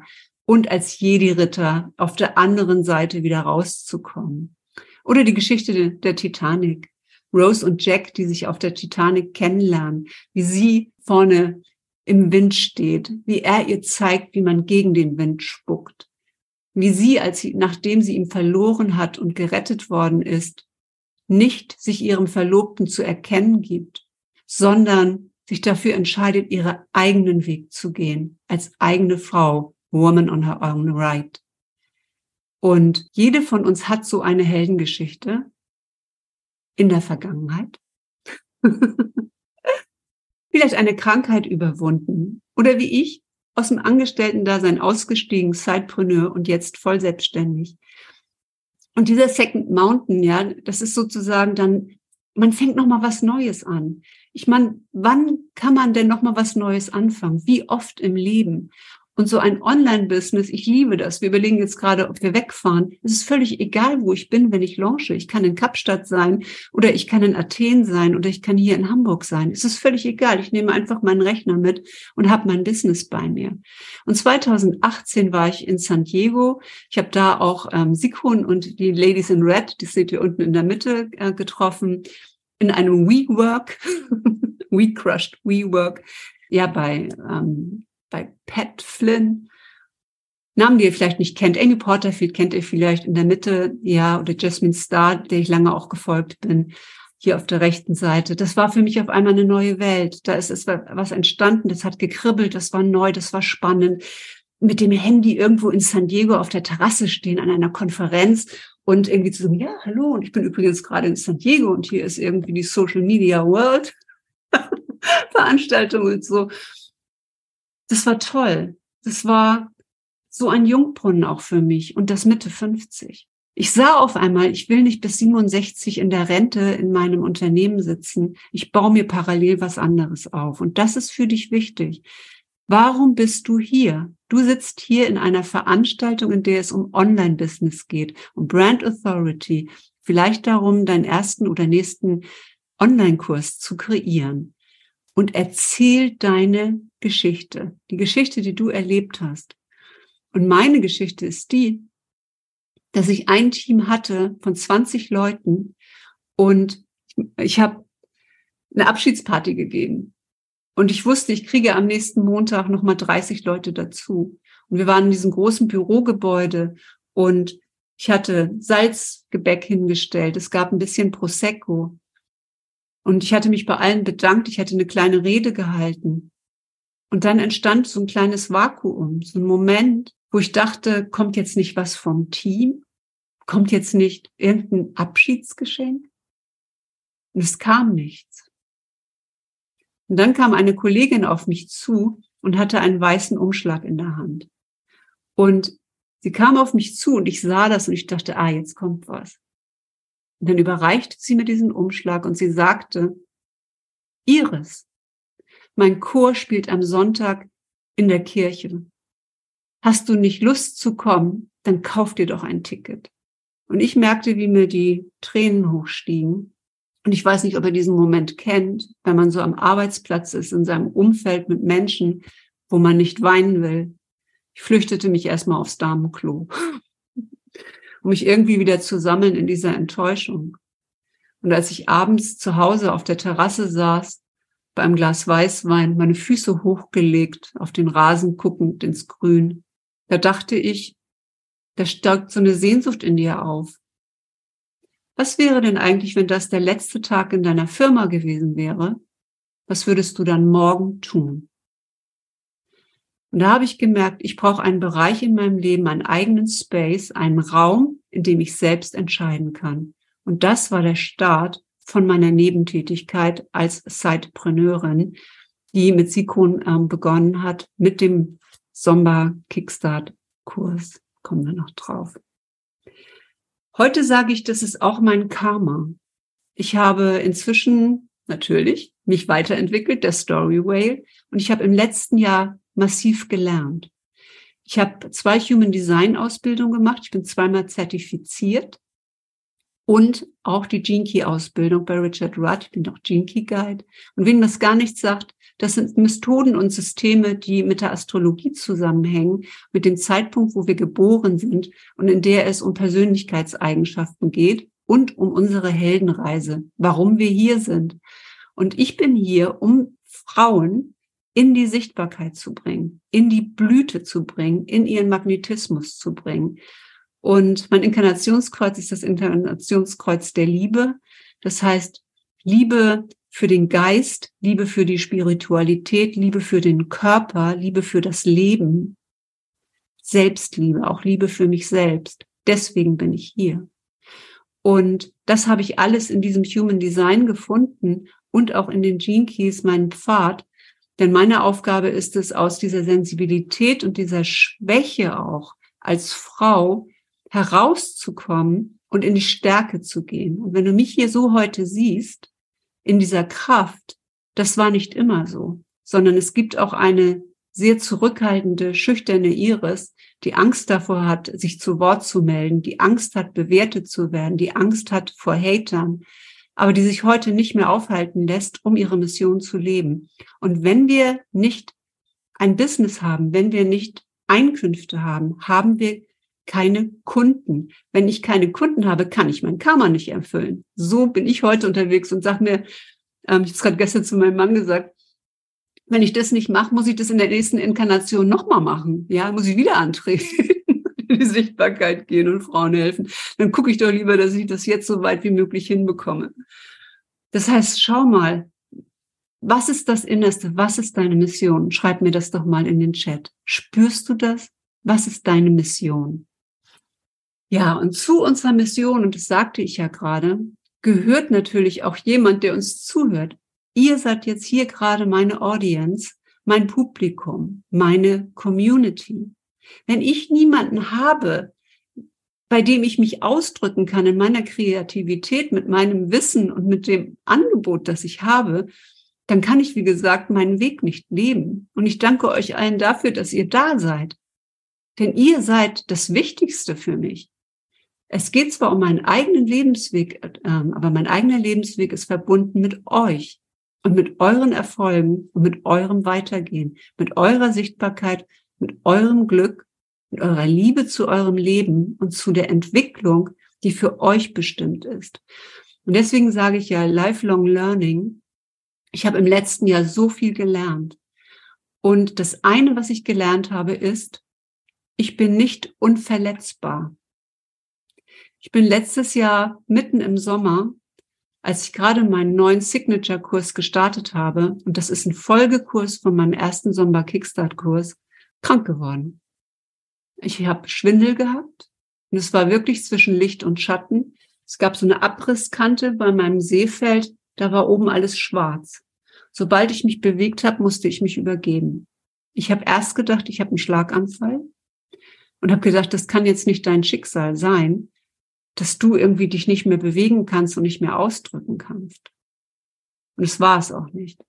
und als Jedi-Ritter auf der anderen Seite wieder rauszukommen. Oder die Geschichte der Titanic. Rose und Jack, die sich auf der Titanic kennenlernen, wie sie vorne im Wind steht, wie er ihr zeigt, wie man gegen den Wind spuckt, wie sie, als sie, nachdem sie ihn verloren hat und gerettet worden ist, nicht sich ihrem Verlobten zu erkennen gibt, sondern sich dafür entscheidet, ihren eigenen Weg zu gehen, als eigene Frau, woman on her own right. Und jede von uns hat so eine Heldengeschichte, in der Vergangenheit. Vielleicht eine Krankheit überwunden oder wie ich aus dem Angestellten-Dasein ausgestiegen, Sidepreneur und jetzt voll selbstständig. Und dieser Second Mountain, ja, das ist sozusagen dann, man fängt noch mal was Neues an. Ich meine, wann kann man denn noch mal was Neues anfangen? Wie oft im Leben? Und so ein Online-Business, ich liebe das. Wir überlegen jetzt gerade, ob wir wegfahren. Es ist völlig egal, wo ich bin, wenn ich launche. Ich kann in Kapstadt sein oder ich kann in Athen sein oder ich kann hier in Hamburg sein. Es ist völlig egal. Ich nehme einfach meinen Rechner mit und habe mein Business bei mir. Und 2018 war ich in San Diego. Ich habe da auch ähm, Sikun und die Ladies in Red, die seht ihr unten in der Mitte, äh, getroffen in einem WeWork, We Crushed WeWork, ja, bei ähm, bei Pat Flynn. Namen, die ihr vielleicht nicht kennt. Amy Porterfield kennt ihr vielleicht in der Mitte, ja, oder Jasmine Starr, der ich lange auch gefolgt bin, hier auf der rechten Seite. Das war für mich auf einmal eine neue Welt. Da ist es was entstanden, das hat gekribbelt, das war neu, das war spannend. Mit dem Handy irgendwo in San Diego auf der Terrasse stehen an einer Konferenz und irgendwie zu sagen, ja, hallo, und ich bin übrigens gerade in San Diego und hier ist irgendwie die Social Media World Veranstaltung und so das war toll. Das war so ein Jungbrunnen auch für mich und das Mitte 50. Ich sah auf einmal, ich will nicht bis 67 in der Rente in meinem Unternehmen sitzen. Ich baue mir parallel was anderes auf. Und das ist für dich wichtig. Warum bist du hier? Du sitzt hier in einer Veranstaltung, in der es um Online-Business geht, um Brand Authority, vielleicht darum, deinen ersten oder nächsten Online-Kurs zu kreieren und erzähl deine Geschichte, die Geschichte, die du erlebt hast. Und meine Geschichte ist die, dass ich ein Team hatte von 20 Leuten und ich habe eine Abschiedsparty gegeben. Und ich wusste, ich kriege am nächsten Montag nochmal 30 Leute dazu. Und wir waren in diesem großen Bürogebäude und ich hatte Salzgebäck hingestellt. Es gab ein bisschen Prosecco. Und ich hatte mich bei allen bedankt. Ich hatte eine kleine Rede gehalten. Und dann entstand so ein kleines Vakuum, so ein Moment, wo ich dachte, kommt jetzt nicht was vom Team? Kommt jetzt nicht irgendein Abschiedsgeschenk? Und es kam nichts. Und dann kam eine Kollegin auf mich zu und hatte einen weißen Umschlag in der Hand. Und sie kam auf mich zu und ich sah das und ich dachte, ah, jetzt kommt was. Und dann überreichte sie mir diesen Umschlag und sie sagte, Iris, mein Chor spielt am Sonntag in der Kirche. Hast du nicht Lust zu kommen, dann kauf dir doch ein Ticket. Und ich merkte, wie mir die Tränen hochstiegen. Und ich weiß nicht, ob er diesen Moment kennt, wenn man so am Arbeitsplatz ist, in seinem Umfeld mit Menschen, wo man nicht weinen will. Ich flüchtete mich erstmal aufs Damenklo um mich irgendwie wieder zu sammeln in dieser Enttäuschung. Und als ich abends zu Hause auf der Terrasse saß, beim Glas Weißwein, meine Füße hochgelegt, auf den Rasen guckend ins Grün, da dachte ich, da steigt so eine Sehnsucht in dir auf. Was wäre denn eigentlich, wenn das der letzte Tag in deiner Firma gewesen wäre? Was würdest du dann morgen tun? Und da habe ich gemerkt, ich brauche einen Bereich in meinem Leben, einen eigenen Space, einen Raum, in dem ich selbst entscheiden kann. Und das war der Start von meiner Nebentätigkeit als Sidepreneurin, die mit Sikon ähm, begonnen hat, mit dem Somba Kickstart Kurs. Kommen wir noch drauf. Heute sage ich, das ist auch mein Karma. Ich habe inzwischen natürlich mich weiterentwickelt, der Story Whale, und ich habe im letzten Jahr massiv gelernt. Ich habe zwei Human Design Ausbildungen gemacht. Ich bin zweimal zertifiziert und auch die Gene Key Ausbildung bei Richard Rudd. Ich bin auch Gene Key Guide. Und wenn das gar nichts sagt, das sind Methoden und Systeme, die mit der Astrologie zusammenhängen, mit dem Zeitpunkt, wo wir geboren sind und in der es um Persönlichkeitseigenschaften geht und um unsere Heldenreise, warum wir hier sind. Und ich bin hier, um Frauen in die Sichtbarkeit zu bringen, in die Blüte zu bringen, in ihren Magnetismus zu bringen. Und mein Inkarnationskreuz ist das Inkarnationskreuz der Liebe. Das heißt, Liebe für den Geist, Liebe für die Spiritualität, Liebe für den Körper, Liebe für das Leben, Selbstliebe, auch Liebe für mich selbst. Deswegen bin ich hier. Und das habe ich alles in diesem Human Design gefunden und auch in den Gene Keys, meinen Pfad, denn meine Aufgabe ist es, aus dieser Sensibilität und dieser Schwäche auch als Frau herauszukommen und in die Stärke zu gehen. Und wenn du mich hier so heute siehst, in dieser Kraft, das war nicht immer so, sondern es gibt auch eine sehr zurückhaltende, schüchterne Iris, die Angst davor hat, sich zu Wort zu melden, die Angst hat, bewertet zu werden, die Angst hat vor Hatern, aber die sich heute nicht mehr aufhalten lässt, um ihre Mission zu leben. Und wenn wir nicht ein Business haben, wenn wir nicht Einkünfte haben, haben wir keine Kunden. Wenn ich keine Kunden habe, kann ich mein Karma nicht erfüllen. So bin ich heute unterwegs und sag mir, ähm, ich habe es gerade gestern zu meinem Mann gesagt, wenn ich das nicht mache, muss ich das in der nächsten Inkarnation nochmal machen. Ja, muss ich wieder antreten, die Sichtbarkeit gehen und Frauen helfen. Dann gucke ich doch lieber, dass ich das jetzt so weit wie möglich hinbekomme. Das heißt, schau mal, was ist das Innerste? Was ist deine Mission? Schreib mir das doch mal in den Chat. Spürst du das? Was ist deine Mission? Ja, und zu unserer Mission, und das sagte ich ja gerade, gehört natürlich auch jemand, der uns zuhört. Ihr seid jetzt hier gerade meine Audience, mein Publikum, meine Community. Wenn ich niemanden habe, bei dem ich mich ausdrücken kann in meiner Kreativität, mit meinem Wissen und mit dem Angebot, das ich habe, dann kann ich, wie gesagt, meinen Weg nicht leben. Und ich danke euch allen dafür, dass ihr da seid. Denn ihr seid das Wichtigste für mich. Es geht zwar um meinen eigenen Lebensweg, ähm, aber mein eigener Lebensweg ist verbunden mit euch und mit euren Erfolgen und mit eurem Weitergehen, mit eurer Sichtbarkeit, mit eurem Glück, mit eurer Liebe zu eurem Leben und zu der Entwicklung, die für euch bestimmt ist. Und deswegen sage ich ja lifelong learning. Ich habe im letzten Jahr so viel gelernt. Und das eine, was ich gelernt habe, ist, ich bin nicht unverletzbar. Ich bin letztes Jahr mitten im Sommer als ich gerade meinen neuen Signature-Kurs gestartet habe, und das ist ein Folgekurs von meinem ersten Sommer Kickstart-Kurs, krank geworden. Ich habe Schwindel gehabt und es war wirklich zwischen Licht und Schatten. Es gab so eine Abrisskante bei meinem Seefeld, da war oben alles schwarz. Sobald ich mich bewegt habe, musste ich mich übergeben. Ich habe erst gedacht, ich habe einen Schlaganfall und habe gedacht, das kann jetzt nicht dein Schicksal sein dass du irgendwie dich nicht mehr bewegen kannst und nicht mehr ausdrücken kannst. Und es war es auch nicht.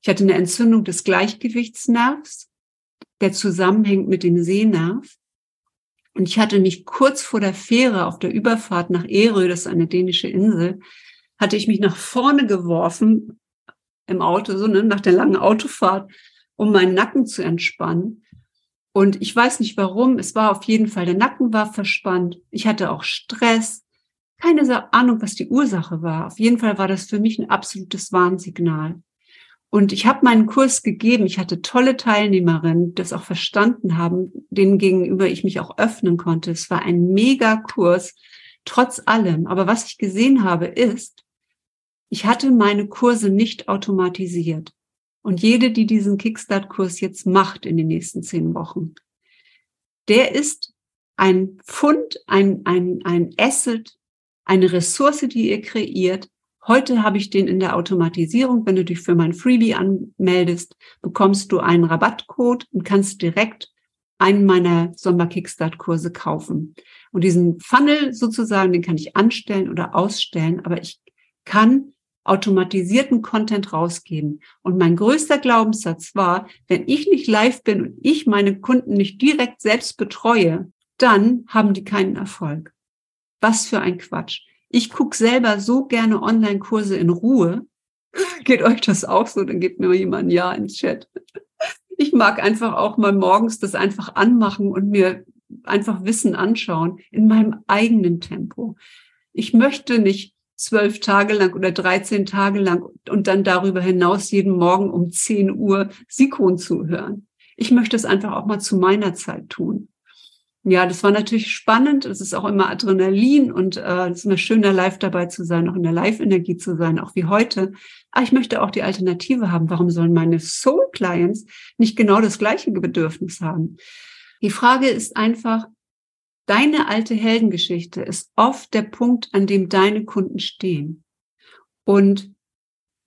Ich hatte eine Entzündung des Gleichgewichtsnervs, der zusammenhängt mit dem Sehnerv. Und ich hatte mich kurz vor der Fähre auf der Überfahrt nach Erö, das ist eine dänische Insel, hatte ich mich nach vorne geworfen im Auto, so ne, nach der langen Autofahrt, um meinen Nacken zu entspannen. Und ich weiß nicht warum, es war auf jeden Fall, der Nacken war verspannt. Ich hatte auch Stress. Keine Ahnung, was die Ursache war. Auf jeden Fall war das für mich ein absolutes Warnsignal. Und ich habe meinen Kurs gegeben. Ich hatte tolle Teilnehmerinnen, die das auch verstanden haben, denen gegenüber ich mich auch öffnen konnte. Es war ein Mega-Kurs, trotz allem. Aber was ich gesehen habe, ist, ich hatte meine Kurse nicht automatisiert. Und jede, die diesen Kickstart-Kurs jetzt macht in den nächsten zehn Wochen, der ist ein Fund, ein, ein, ein Asset, eine Ressource, die ihr kreiert. Heute habe ich den in der Automatisierung. Wenn du dich für mein Freebie anmeldest, bekommst du einen Rabattcode und kannst direkt einen meiner Sommer-Kickstart-Kurse kaufen. Und diesen Funnel sozusagen, den kann ich anstellen oder ausstellen, aber ich kann automatisierten Content rausgeben. Und mein größter Glaubenssatz war, wenn ich nicht live bin und ich meine Kunden nicht direkt selbst betreue, dann haben die keinen Erfolg. Was für ein Quatsch. Ich gucke selber so gerne Online-Kurse in Ruhe. Geht euch das auch so? Dann gebt mir jemand ein Ja ins Chat. Ich mag einfach auch mal morgens das einfach anmachen und mir einfach Wissen anschauen in meinem eigenen Tempo. Ich möchte nicht zwölf Tage lang oder 13 Tage lang und dann darüber hinaus jeden Morgen um 10 Uhr Sikon zuhören. Ich möchte es einfach auch mal zu meiner Zeit tun. Ja, das war natürlich spannend. Es ist auch immer Adrenalin und äh, es ist immer schöner, live dabei zu sein, auch in der Live-Energie zu sein, auch wie heute. Aber ich möchte auch die Alternative haben. Warum sollen meine Soul-Clients nicht genau das gleiche Bedürfnis haben? Die Frage ist einfach, Deine alte Heldengeschichte ist oft der Punkt, an dem deine Kunden stehen. Und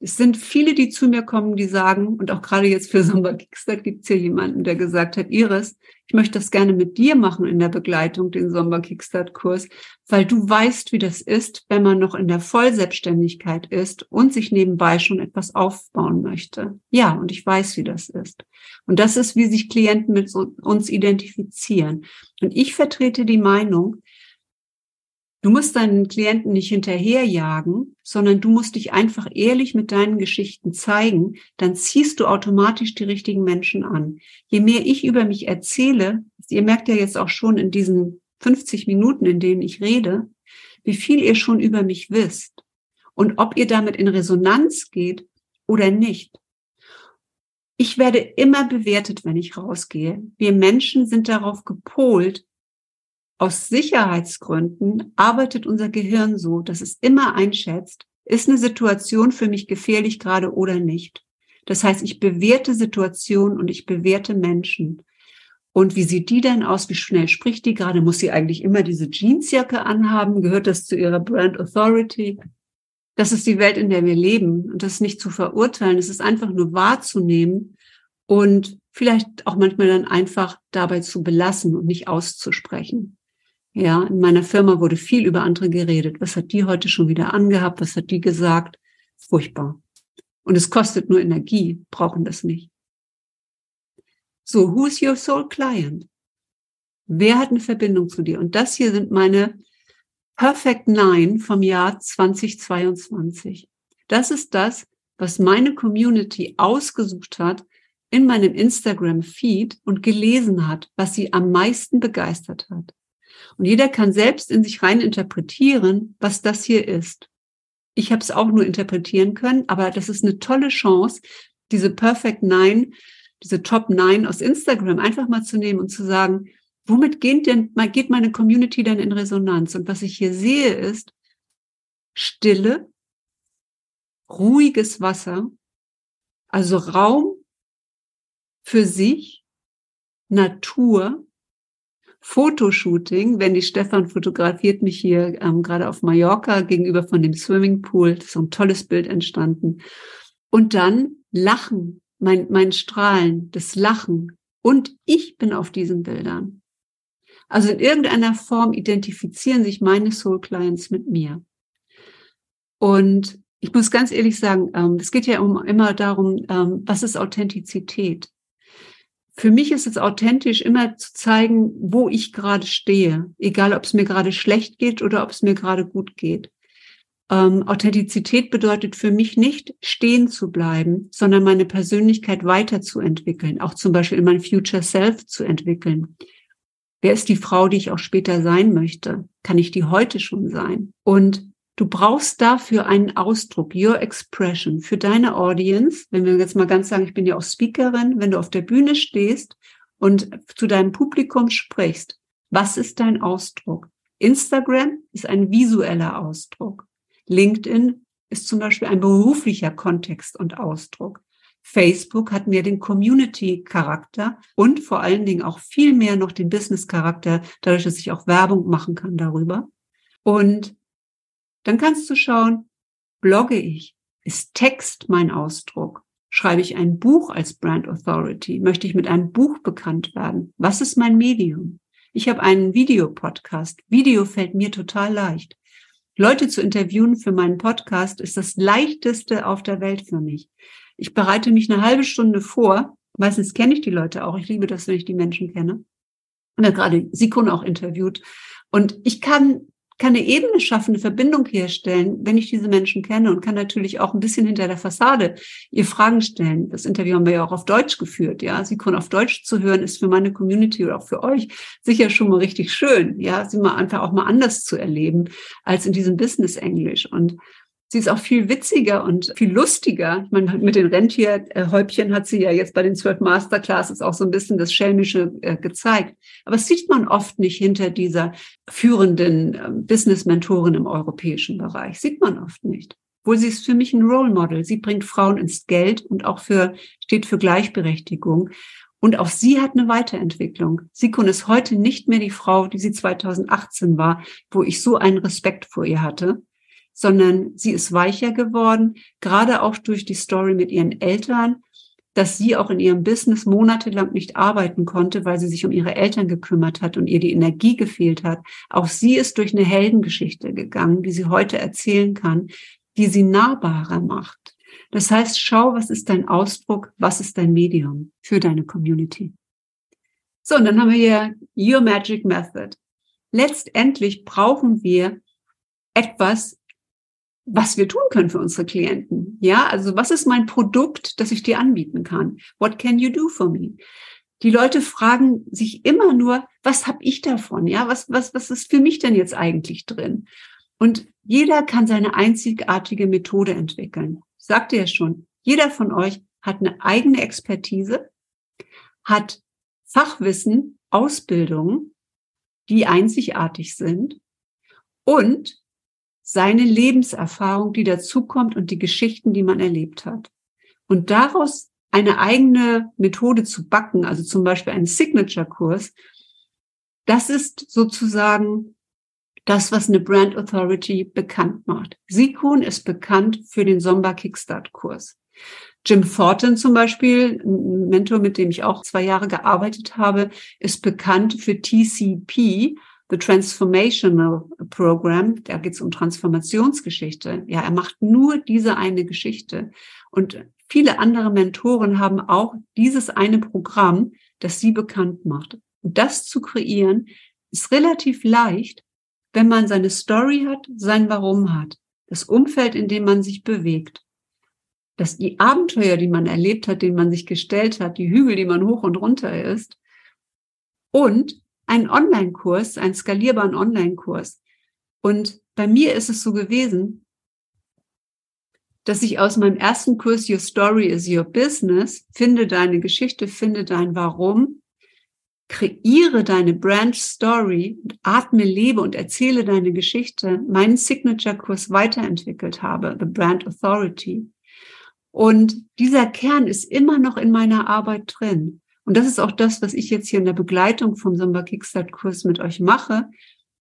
es sind viele, die zu mir kommen, die sagen, und auch gerade jetzt für Sommer Kickstart gibt es hier jemanden, der gesagt hat, Iris, ich möchte das gerne mit dir machen in der Begleitung, den Sommer Kickstart Kurs, weil du weißt, wie das ist, wenn man noch in der Vollselbstständigkeit ist und sich nebenbei schon etwas aufbauen möchte. Ja, und ich weiß, wie das ist. Und das ist, wie sich Klienten mit uns identifizieren. Und ich vertrete die Meinung, du musst deinen Klienten nicht hinterherjagen, sondern du musst dich einfach ehrlich mit deinen Geschichten zeigen, dann ziehst du automatisch die richtigen Menschen an. Je mehr ich über mich erzähle, ihr merkt ja jetzt auch schon in diesen 50 Minuten, in denen ich rede, wie viel ihr schon über mich wisst und ob ihr damit in Resonanz geht oder nicht. Ich werde immer bewertet, wenn ich rausgehe. Wir Menschen sind darauf gepolt. Aus Sicherheitsgründen arbeitet unser Gehirn so, dass es immer einschätzt, ist eine Situation für mich gefährlich gerade oder nicht. Das heißt, ich bewerte Situationen und ich bewerte Menschen. Und wie sieht die denn aus? Wie schnell spricht die gerade? Muss sie eigentlich immer diese Jeansjacke anhaben? Gehört das zu ihrer Brand Authority? Das ist die Welt, in der wir leben. Und das nicht zu verurteilen. Es ist einfach nur wahrzunehmen und vielleicht auch manchmal dann einfach dabei zu belassen und nicht auszusprechen. Ja, in meiner Firma wurde viel über andere geredet. Was hat die heute schon wieder angehabt? Was hat die gesagt? Furchtbar. Und es kostet nur Energie, brauchen das nicht. So, who's your soul client? Wer hat eine Verbindung zu dir? Und das hier sind meine Perfect Nine vom Jahr 2022. Das ist das, was meine Community ausgesucht hat in meinem Instagram-Feed und gelesen hat, was sie am meisten begeistert hat. Und jeder kann selbst in sich rein interpretieren, was das hier ist. Ich habe es auch nur interpretieren können, aber das ist eine tolle Chance, diese Perfect Nine, diese Top Nine aus Instagram einfach mal zu nehmen und zu sagen, womit geht denn, geht meine Community denn in Resonanz? Und was ich hier sehe ist Stille, ruhiges Wasser, also Raum für sich, Natur, Fotoshooting, wenn die Stefan fotografiert mich hier ähm, gerade auf Mallorca gegenüber von dem Swimmingpool, so ein tolles Bild entstanden. Und dann Lachen, mein, mein Strahlen, das Lachen. Und ich bin auf diesen Bildern. Also in irgendeiner Form identifizieren sich meine Soul Clients mit mir. Und ich muss ganz ehrlich sagen, ähm, es geht ja um, immer darum, ähm, was ist Authentizität? Für mich ist es authentisch, immer zu zeigen, wo ich gerade stehe, egal ob es mir gerade schlecht geht oder ob es mir gerade gut geht. Ähm, Authentizität bedeutet für mich nicht stehen zu bleiben, sondern meine Persönlichkeit weiterzuentwickeln, auch zum Beispiel in mein Future Self zu entwickeln. Wer ist die Frau, die ich auch später sein möchte? Kann ich die heute schon sein? Und du brauchst dafür einen Ausdruck, your expression, für deine Audience. Wenn wir jetzt mal ganz sagen, ich bin ja auch Speakerin, wenn du auf der Bühne stehst und zu deinem Publikum sprichst, was ist dein Ausdruck? Instagram ist ein visueller Ausdruck. LinkedIn ist zum Beispiel ein beruflicher Kontext und Ausdruck. Facebook hat mehr den Community-Charakter und vor allen Dingen auch viel mehr noch den Business-Charakter, dadurch, dass ich auch Werbung machen kann darüber. Und dann kannst du schauen, blogge ich? Ist Text mein Ausdruck? Schreibe ich ein Buch als Brand Authority? Möchte ich mit einem Buch bekannt werden? Was ist mein Medium? Ich habe einen Videopodcast. Video fällt mir total leicht. Leute zu interviewen für meinen Podcast ist das leichteste auf der Welt für mich. Ich bereite mich eine halbe Stunde vor. Meistens kenne ich die Leute auch. Ich liebe das, wenn ich die Menschen kenne. Und hat gerade Sikon auch interviewt. Und ich kann, kann eine Ebene schaffen, eine Verbindung herstellen, wenn ich diese Menschen kenne und kann natürlich auch ein bisschen hinter der Fassade ihr Fragen stellen. Das Interview haben wir ja auch auf Deutsch geführt. Ja, Sikon auf Deutsch zu hören, ist für meine Community oder auch für euch sicher schon mal richtig schön. Ja, sie mal einfach auch mal anders zu erleben als in diesem Business Englisch. Und Sie ist auch viel witziger und viel lustiger. Ich meine, mit den Rentierhäubchen hat sie ja jetzt bei den zwölf Masterclasses auch so ein bisschen das Schelmische äh, gezeigt. Aber das sieht man oft nicht hinter dieser führenden äh, Business-Mentorin im europäischen Bereich. Sieht man oft nicht. Wohl sie ist für mich ein Role Model. Sie bringt Frauen ins Geld und auch für, steht für Gleichberechtigung. Und auch sie hat eine Weiterentwicklung. Sikun ist heute nicht mehr die Frau, die sie 2018 war, wo ich so einen Respekt vor ihr hatte sondern sie ist weicher geworden, gerade auch durch die Story mit ihren Eltern, dass sie auch in ihrem Business monatelang nicht arbeiten konnte, weil sie sich um ihre Eltern gekümmert hat und ihr die Energie gefehlt hat. Auch sie ist durch eine Heldengeschichte gegangen, die sie heute erzählen kann, die sie nahbarer macht. Das heißt, schau, was ist dein Ausdruck, was ist dein Medium für deine Community. So, und dann haben wir hier Your Magic Method. Letztendlich brauchen wir etwas, was wir tun können für unsere Klienten. Ja, also was ist mein Produkt, das ich dir anbieten kann? What can you do for me? Die Leute fragen sich immer nur, was habe ich davon? Ja, was, was, was ist für mich denn jetzt eigentlich drin? Und jeder kann seine einzigartige Methode entwickeln. Ich sagte ja schon, jeder von euch hat eine eigene Expertise, hat Fachwissen, Ausbildungen, die einzigartig sind und seine Lebenserfahrung, die dazukommt und die Geschichten, die man erlebt hat. Und daraus eine eigene Methode zu backen, also zum Beispiel einen Signature-Kurs, das ist sozusagen das, was eine Brand Authority bekannt macht. Sikun ist bekannt für den Somba Kickstart-Kurs. Jim Thornton zum Beispiel, ein Mentor, mit dem ich auch zwei Jahre gearbeitet habe, ist bekannt für TCP, The Transformational Program. Da geht es um Transformationsgeschichte. Ja, er macht nur diese eine Geschichte. Und viele andere Mentoren haben auch dieses eine Programm, das sie bekannt macht. Und das zu kreieren, ist relativ leicht, wenn man seine Story hat, sein Warum hat, das Umfeld, in dem man sich bewegt dass die Abenteuer, die man erlebt hat, denen man sich gestellt hat, die Hügel, die man hoch und runter ist, und ein Online-Kurs, einen skalierbaren Online-Kurs. Und bei mir ist es so gewesen, dass ich aus meinem ersten Kurs Your Story is Your Business, finde deine Geschichte, finde dein Warum, kreiere deine Brand Story, atme, lebe und erzähle deine Geschichte, meinen Signature-Kurs weiterentwickelt habe, The Brand Authority. Und dieser Kern ist immer noch in meiner Arbeit drin. Und das ist auch das, was ich jetzt hier in der Begleitung vom Samba Kickstart Kurs mit euch mache,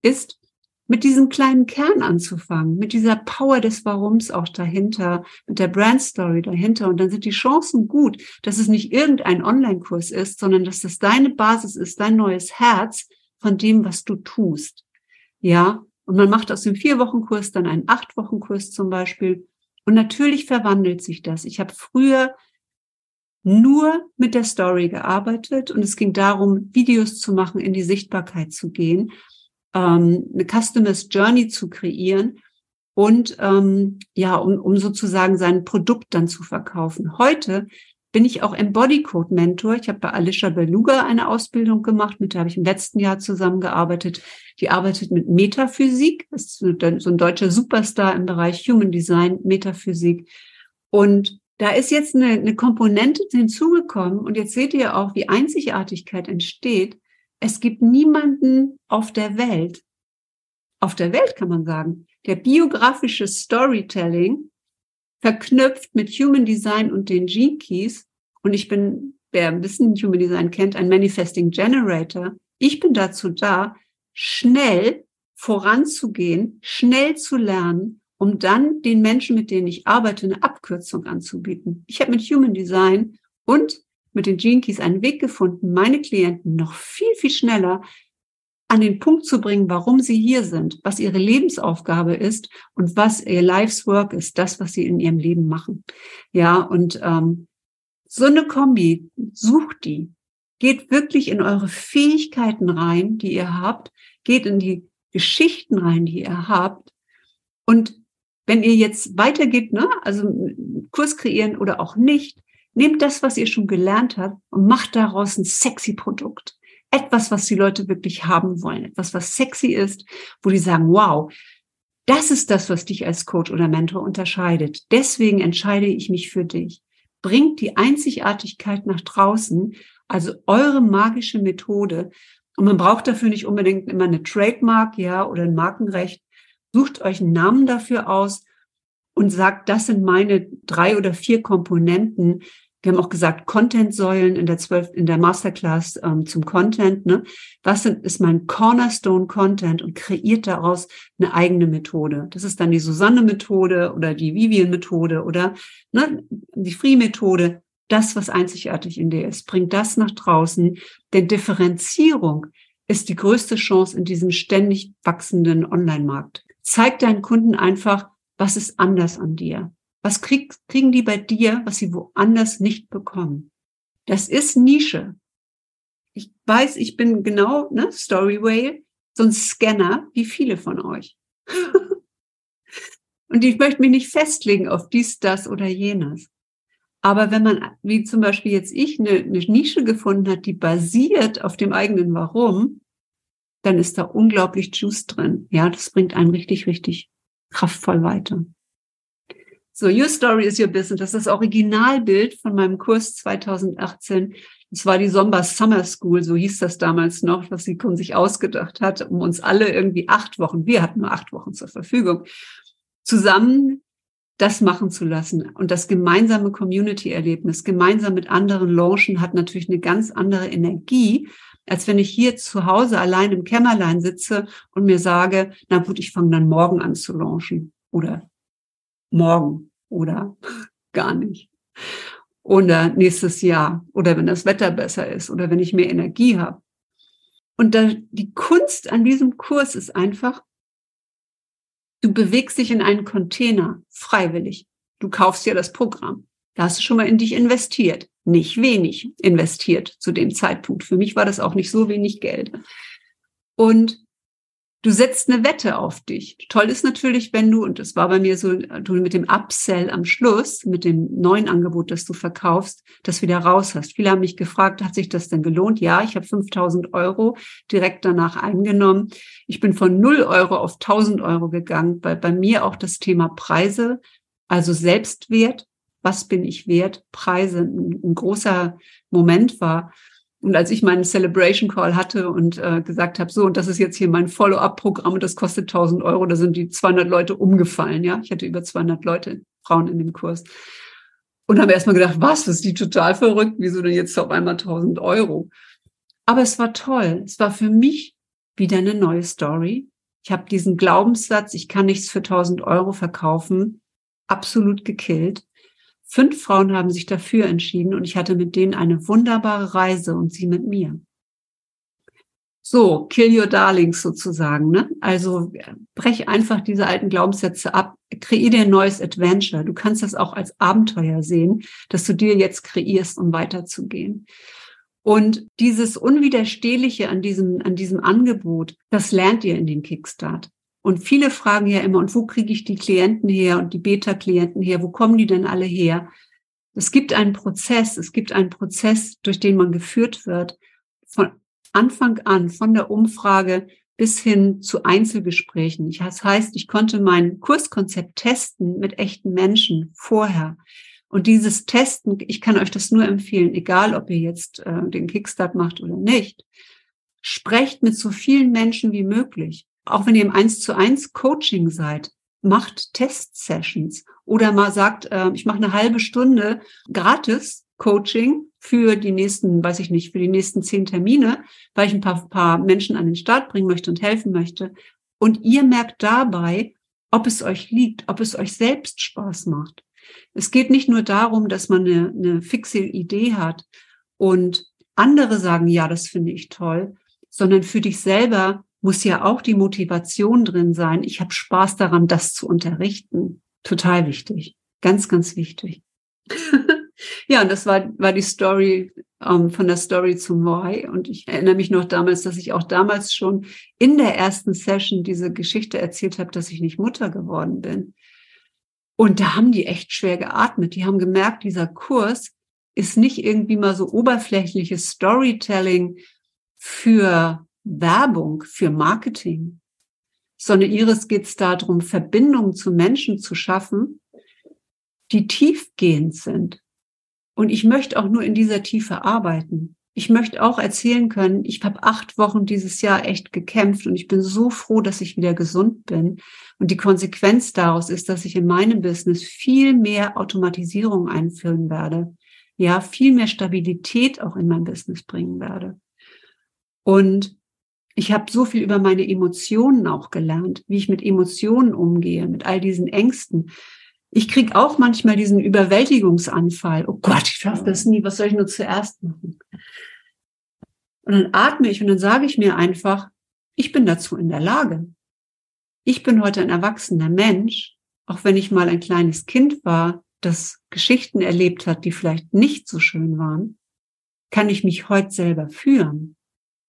ist mit diesem kleinen Kern anzufangen, mit dieser Power des Warums auch dahinter, mit der Brand Story dahinter. Und dann sind die Chancen gut, dass es nicht irgendein Online-Kurs ist, sondern dass das deine Basis ist, dein neues Herz von dem, was du tust. Ja. Und man macht aus dem Vier-Wochen-Kurs dann einen Acht-Wochen-Kurs zum Beispiel. Und natürlich verwandelt sich das. Ich habe früher nur mit der Story gearbeitet und es ging darum, Videos zu machen, in die Sichtbarkeit zu gehen, ähm, eine Customers Journey zu kreieren und ähm, ja, um, um sozusagen sein Produkt dann zu verkaufen. Heute bin ich auch Embody-Code Mentor. Ich habe bei Alicia Beluga eine Ausbildung gemacht, mit der habe ich im letzten Jahr zusammengearbeitet. Die arbeitet mit Metaphysik, das ist so ein deutscher Superstar im Bereich Human Design, Metaphysik. Und da ist jetzt eine, eine Komponente hinzugekommen und jetzt seht ihr auch, wie Einzigartigkeit entsteht. Es gibt niemanden auf der Welt, auf der Welt kann man sagen, der biografische Storytelling verknüpft mit Human Design und den Gene Keys. Und ich bin, wer ein bisschen Human Design kennt, ein Manifesting Generator. Ich bin dazu da, schnell voranzugehen, schnell zu lernen, um dann den Menschen, mit denen ich arbeite, eine Abkürzung anzubieten. Ich habe mit Human Design und mit den Gene Keys einen Weg gefunden, meine Klienten noch viel, viel schneller an den Punkt zu bringen, warum sie hier sind, was ihre Lebensaufgabe ist und was ihr Life's Work ist, das, was sie in ihrem Leben machen. Ja, und ähm, so eine Kombi, sucht die. Geht wirklich in eure Fähigkeiten rein, die ihr habt, geht in die Geschichten rein, die ihr habt. Und wenn ihr jetzt weitergeht, ne, also Kurs kreieren oder auch nicht, nehmt das, was ihr schon gelernt habt und macht daraus ein sexy Produkt etwas, was die Leute wirklich haben wollen, etwas, was sexy ist, wo die sagen, wow, das ist das, was dich als Coach oder Mentor unterscheidet. Deswegen entscheide ich mich für dich. Bringt die Einzigartigkeit nach draußen, also eure magische Methode. Und man braucht dafür nicht unbedingt immer eine Trademark, ja, oder ein Markenrecht. Sucht euch einen Namen dafür aus und sagt, das sind meine drei oder vier Komponenten, wir haben auch gesagt, Content-Säulen in der zwölf, in der Masterclass ähm, zum Content. Ne? Was sind, ist mein Cornerstone-Content und kreiert daraus eine eigene Methode. Das ist dann die Susanne-Methode oder die Vivian-Methode oder ne, die Free-Methode. Das, was einzigartig in dir ist, bringt das nach draußen. Denn Differenzierung ist die größte Chance in diesem ständig wachsenden Online-Markt. Zeig deinen Kunden einfach, was ist anders an dir. Was krieg, kriegen die bei dir, was sie woanders nicht bekommen? Das ist Nische. Ich weiß, ich bin genau, ne, Story Whale, so ein Scanner wie viele von euch. Und ich möchte mich nicht festlegen auf dies, das oder jenes. Aber wenn man, wie zum Beispiel jetzt ich, eine, eine Nische gefunden hat, die basiert auf dem eigenen Warum, dann ist da unglaublich Juice drin. Ja, das bringt einen richtig, richtig kraftvoll weiter. So, Your Story is Your Business. Das ist das Originalbild von meinem Kurs 2018. Das war die Somba Summer School, so hieß das damals noch, was sie sich ausgedacht hat, um uns alle irgendwie acht Wochen, wir hatten nur acht Wochen zur Verfügung, zusammen das machen zu lassen. Und das gemeinsame Community-Erlebnis, gemeinsam mit anderen launchen, hat natürlich eine ganz andere Energie, als wenn ich hier zu Hause allein im Kämmerlein sitze und mir sage, na gut, ich fange dann morgen an zu launchen oder morgen oder gar nicht. Oder nächstes Jahr oder wenn das Wetter besser ist oder wenn ich mehr Energie habe. Und da, die Kunst an diesem Kurs ist einfach, du bewegst dich in einen Container freiwillig. Du kaufst ja das Programm. Da hast du schon mal in dich investiert nicht wenig investiert zu dem Zeitpunkt. Für mich war das auch nicht so wenig Geld. Und du setzt eine Wette auf dich. Toll ist natürlich, wenn du, und das war bei mir so, du mit dem Upsell am Schluss, mit dem neuen Angebot, das du verkaufst, das wieder raus hast. Viele haben mich gefragt, hat sich das denn gelohnt? Ja, ich habe 5000 Euro direkt danach eingenommen. Ich bin von 0 Euro auf 1000 Euro gegangen, weil bei mir auch das Thema Preise, also Selbstwert, was bin ich wert, Preise ein, ein großer Moment war. Und als ich meinen Celebration Call hatte und äh, gesagt habe, so, und das ist jetzt hier mein Follow-up-Programm und das kostet 1000 Euro, da sind die 200 Leute umgefallen, ja. Ich hatte über 200 Leute, Frauen in dem Kurs. Und habe erstmal gedacht, was, das ist die total verrückt, wieso denn jetzt auf einmal 1000 Euro? Aber es war toll. Es war für mich wieder eine neue Story. Ich habe diesen Glaubenssatz, ich kann nichts für 1000 Euro verkaufen, absolut gekillt. Fünf Frauen haben sich dafür entschieden und ich hatte mit denen eine wunderbare Reise und sie mit mir. So, kill your darlings sozusagen, ne? Also brech einfach diese alten Glaubenssätze ab, kreier dir ein neues Adventure. Du kannst das auch als Abenteuer sehen, dass du dir jetzt kreierst, um weiterzugehen. Und dieses Unwiderstehliche an diesem, an diesem Angebot, das lernt ihr in den Kickstart. Und viele fragen ja immer, und wo kriege ich die Klienten her und die Beta-Klienten her? Wo kommen die denn alle her? Es gibt einen Prozess, es gibt einen Prozess, durch den man geführt wird, von Anfang an, von der Umfrage bis hin zu Einzelgesprächen. Das heißt, ich konnte mein Kurskonzept testen mit echten Menschen vorher. Und dieses Testen, ich kann euch das nur empfehlen, egal ob ihr jetzt äh, den Kickstart macht oder nicht, sprecht mit so vielen Menschen wie möglich auch wenn ihr im Eins zu eins Coaching seid, macht Test-Sessions oder mal sagt, äh, ich mache eine halbe Stunde gratis Coaching für die nächsten, weiß ich nicht, für die nächsten zehn Termine, weil ich ein paar, paar Menschen an den Start bringen möchte und helfen möchte. Und ihr merkt dabei, ob es euch liegt, ob es euch selbst Spaß macht. Es geht nicht nur darum, dass man eine, eine fixe Idee hat und andere sagen, ja, das finde ich toll, sondern für dich selber muss ja auch die Motivation drin sein. Ich habe Spaß daran, das zu unterrichten. Total wichtig. Ganz, ganz wichtig. ja, und das war, war die Story ähm, von der Story zum Why. Und ich erinnere mich noch damals, dass ich auch damals schon in der ersten Session diese Geschichte erzählt habe, dass ich nicht Mutter geworden bin. Und da haben die echt schwer geatmet. Die haben gemerkt, dieser Kurs ist nicht irgendwie mal so oberflächliches Storytelling für Werbung, für Marketing, sondern ihres geht es darum, Verbindungen zu Menschen zu schaffen, die tiefgehend sind. Und ich möchte auch nur in dieser Tiefe arbeiten. Ich möchte auch erzählen können, ich habe acht Wochen dieses Jahr echt gekämpft und ich bin so froh, dass ich wieder gesund bin. Und die Konsequenz daraus ist, dass ich in meinem Business viel mehr Automatisierung einführen werde. Ja, viel mehr Stabilität auch in mein Business bringen werde. Und ich habe so viel über meine Emotionen auch gelernt, wie ich mit Emotionen umgehe, mit all diesen Ängsten. Ich krieg auch manchmal diesen Überwältigungsanfall. Oh Gott, ich schaffe das nie. Was soll ich nur zuerst machen? Und dann atme ich und dann sage ich mir einfach, ich bin dazu in der Lage. Ich bin heute ein erwachsener Mensch auch wenn ich mal ein kleines Kind war, das Geschichten erlebt hat, die vielleicht nicht so schön waren, kann ich mich heute selber führen.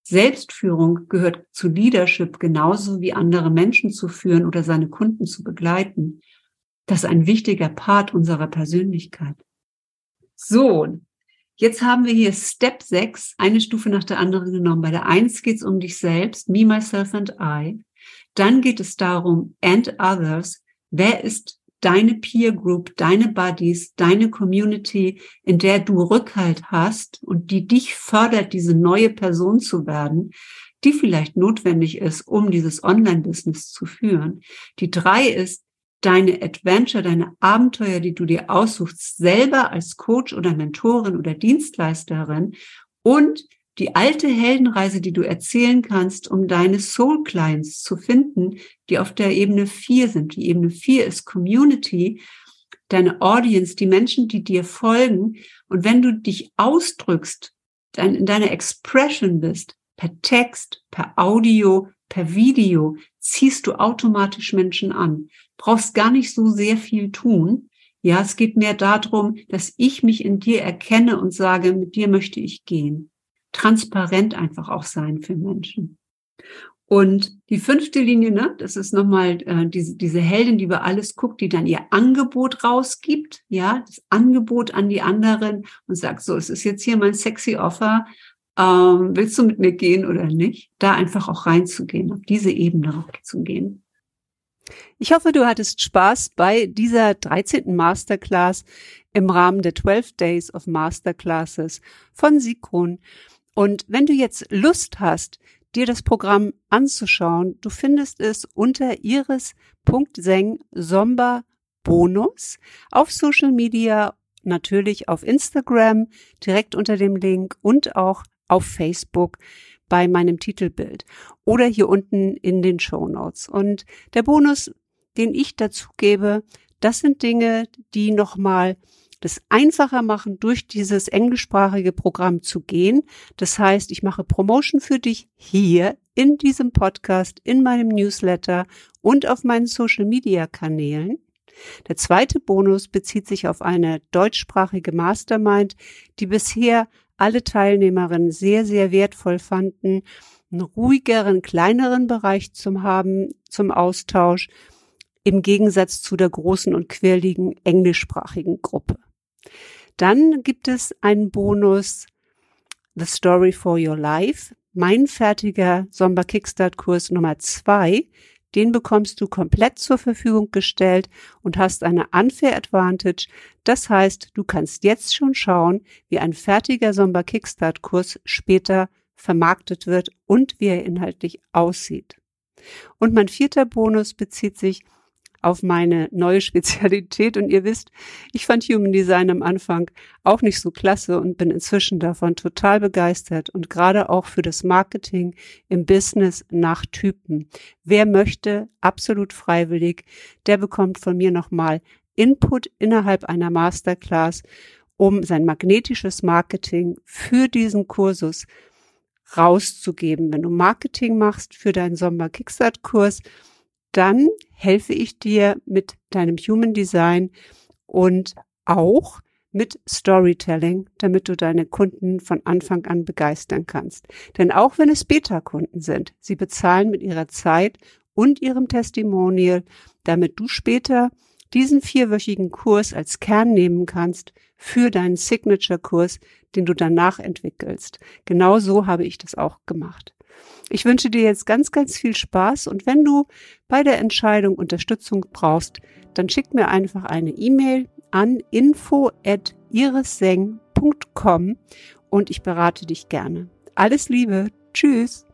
Selbstführung gehört zu Leadership genauso wie andere Menschen zu führen oder seine Kunden zu begleiten. Das ist ein wichtiger Part unserer Persönlichkeit. So, jetzt haben wir hier Step 6, eine Stufe nach der anderen genommen. Bei der 1 geht es um dich selbst, me, myself and I. Dann geht es darum, and others. Wer ist deine Peer Group, deine Buddies, deine Community, in der du Rückhalt hast und die dich fördert, diese neue Person zu werden, die vielleicht notwendig ist, um dieses Online-Business zu führen. Die drei ist deine Adventure, deine Abenteuer, die du dir aussuchst, selber als Coach oder Mentorin oder Dienstleisterin und die alte Heldenreise, die du erzählen kannst, um deine Soul Clients zu finden, die auf der Ebene 4 sind. Die Ebene 4 ist Community, deine Audience, die Menschen, die dir folgen. Und wenn du dich ausdrückst, dann in deiner Expression bist, per Text, per Audio, per Video, ziehst du automatisch Menschen an. Brauchst gar nicht so sehr viel tun. Ja, es geht mehr darum, dass ich mich in dir erkenne und sage, mit dir möchte ich gehen transparent einfach auch sein für Menschen. Und die fünfte Linie, ne, das ist nochmal äh, diese, diese Heldin, die über alles guckt, die dann ihr Angebot rausgibt, ja, das Angebot an die anderen und sagt, so, es ist jetzt hier mein sexy Offer, ähm, willst du mit mir gehen oder nicht? Da einfach auch reinzugehen, auf diese Ebene zu gehen. Ich hoffe, du hattest Spaß bei dieser 13. Masterclass im Rahmen der 12 Days of Masterclasses von Sikon. Und wenn du jetzt Lust hast, dir das Programm anzuschauen, du findest es unter iris.seng Somber Bonus auf Social Media, natürlich auf Instagram, direkt unter dem Link und auch auf Facebook bei meinem Titelbild oder hier unten in den Show Notes. Und der Bonus, den ich dazu gebe, das sind Dinge, die nochmal das einfacher machen, durch dieses englischsprachige Programm zu gehen. Das heißt, ich mache Promotion für dich hier in diesem Podcast, in meinem Newsletter und auf meinen Social Media Kanälen. Der zweite Bonus bezieht sich auf eine deutschsprachige Mastermind, die bisher alle Teilnehmerinnen sehr, sehr wertvoll fanden, einen ruhigeren, kleineren Bereich zum haben, zum Austausch, im Gegensatz zu der großen und quirligen englischsprachigen Gruppe. Dann gibt es einen Bonus The Story for Your Life. Mein fertiger Sommer Kickstart Kurs Nummer zwei. Den bekommst du komplett zur Verfügung gestellt und hast eine Unfair Advantage. Das heißt, du kannst jetzt schon schauen, wie ein fertiger Sommer Kickstart Kurs später vermarktet wird und wie er inhaltlich aussieht. Und mein vierter Bonus bezieht sich auf meine neue Spezialität. Und ihr wisst, ich fand Human Design am Anfang auch nicht so klasse und bin inzwischen davon total begeistert und gerade auch für das Marketing im Business nach Typen. Wer möchte, absolut freiwillig, der bekommt von mir nochmal Input innerhalb einer Masterclass, um sein magnetisches Marketing für diesen Kursus rauszugeben. Wenn du Marketing machst für deinen Sommer Kickstart Kurs, dann helfe ich dir mit deinem Human Design und auch mit Storytelling, damit du deine Kunden von Anfang an begeistern kannst. Denn auch wenn es Beta-Kunden sind, sie bezahlen mit ihrer Zeit und ihrem Testimonial, damit du später diesen vierwöchigen Kurs als Kern nehmen kannst für deinen Signature-Kurs, den du danach entwickelst. Genau so habe ich das auch gemacht. Ich wünsche dir jetzt ganz, ganz viel Spaß und wenn du bei der Entscheidung Unterstützung brauchst, dann schick mir einfach eine E-Mail an info@irisseng.com und ich berate dich gerne. Alles Liebe. Tschüss.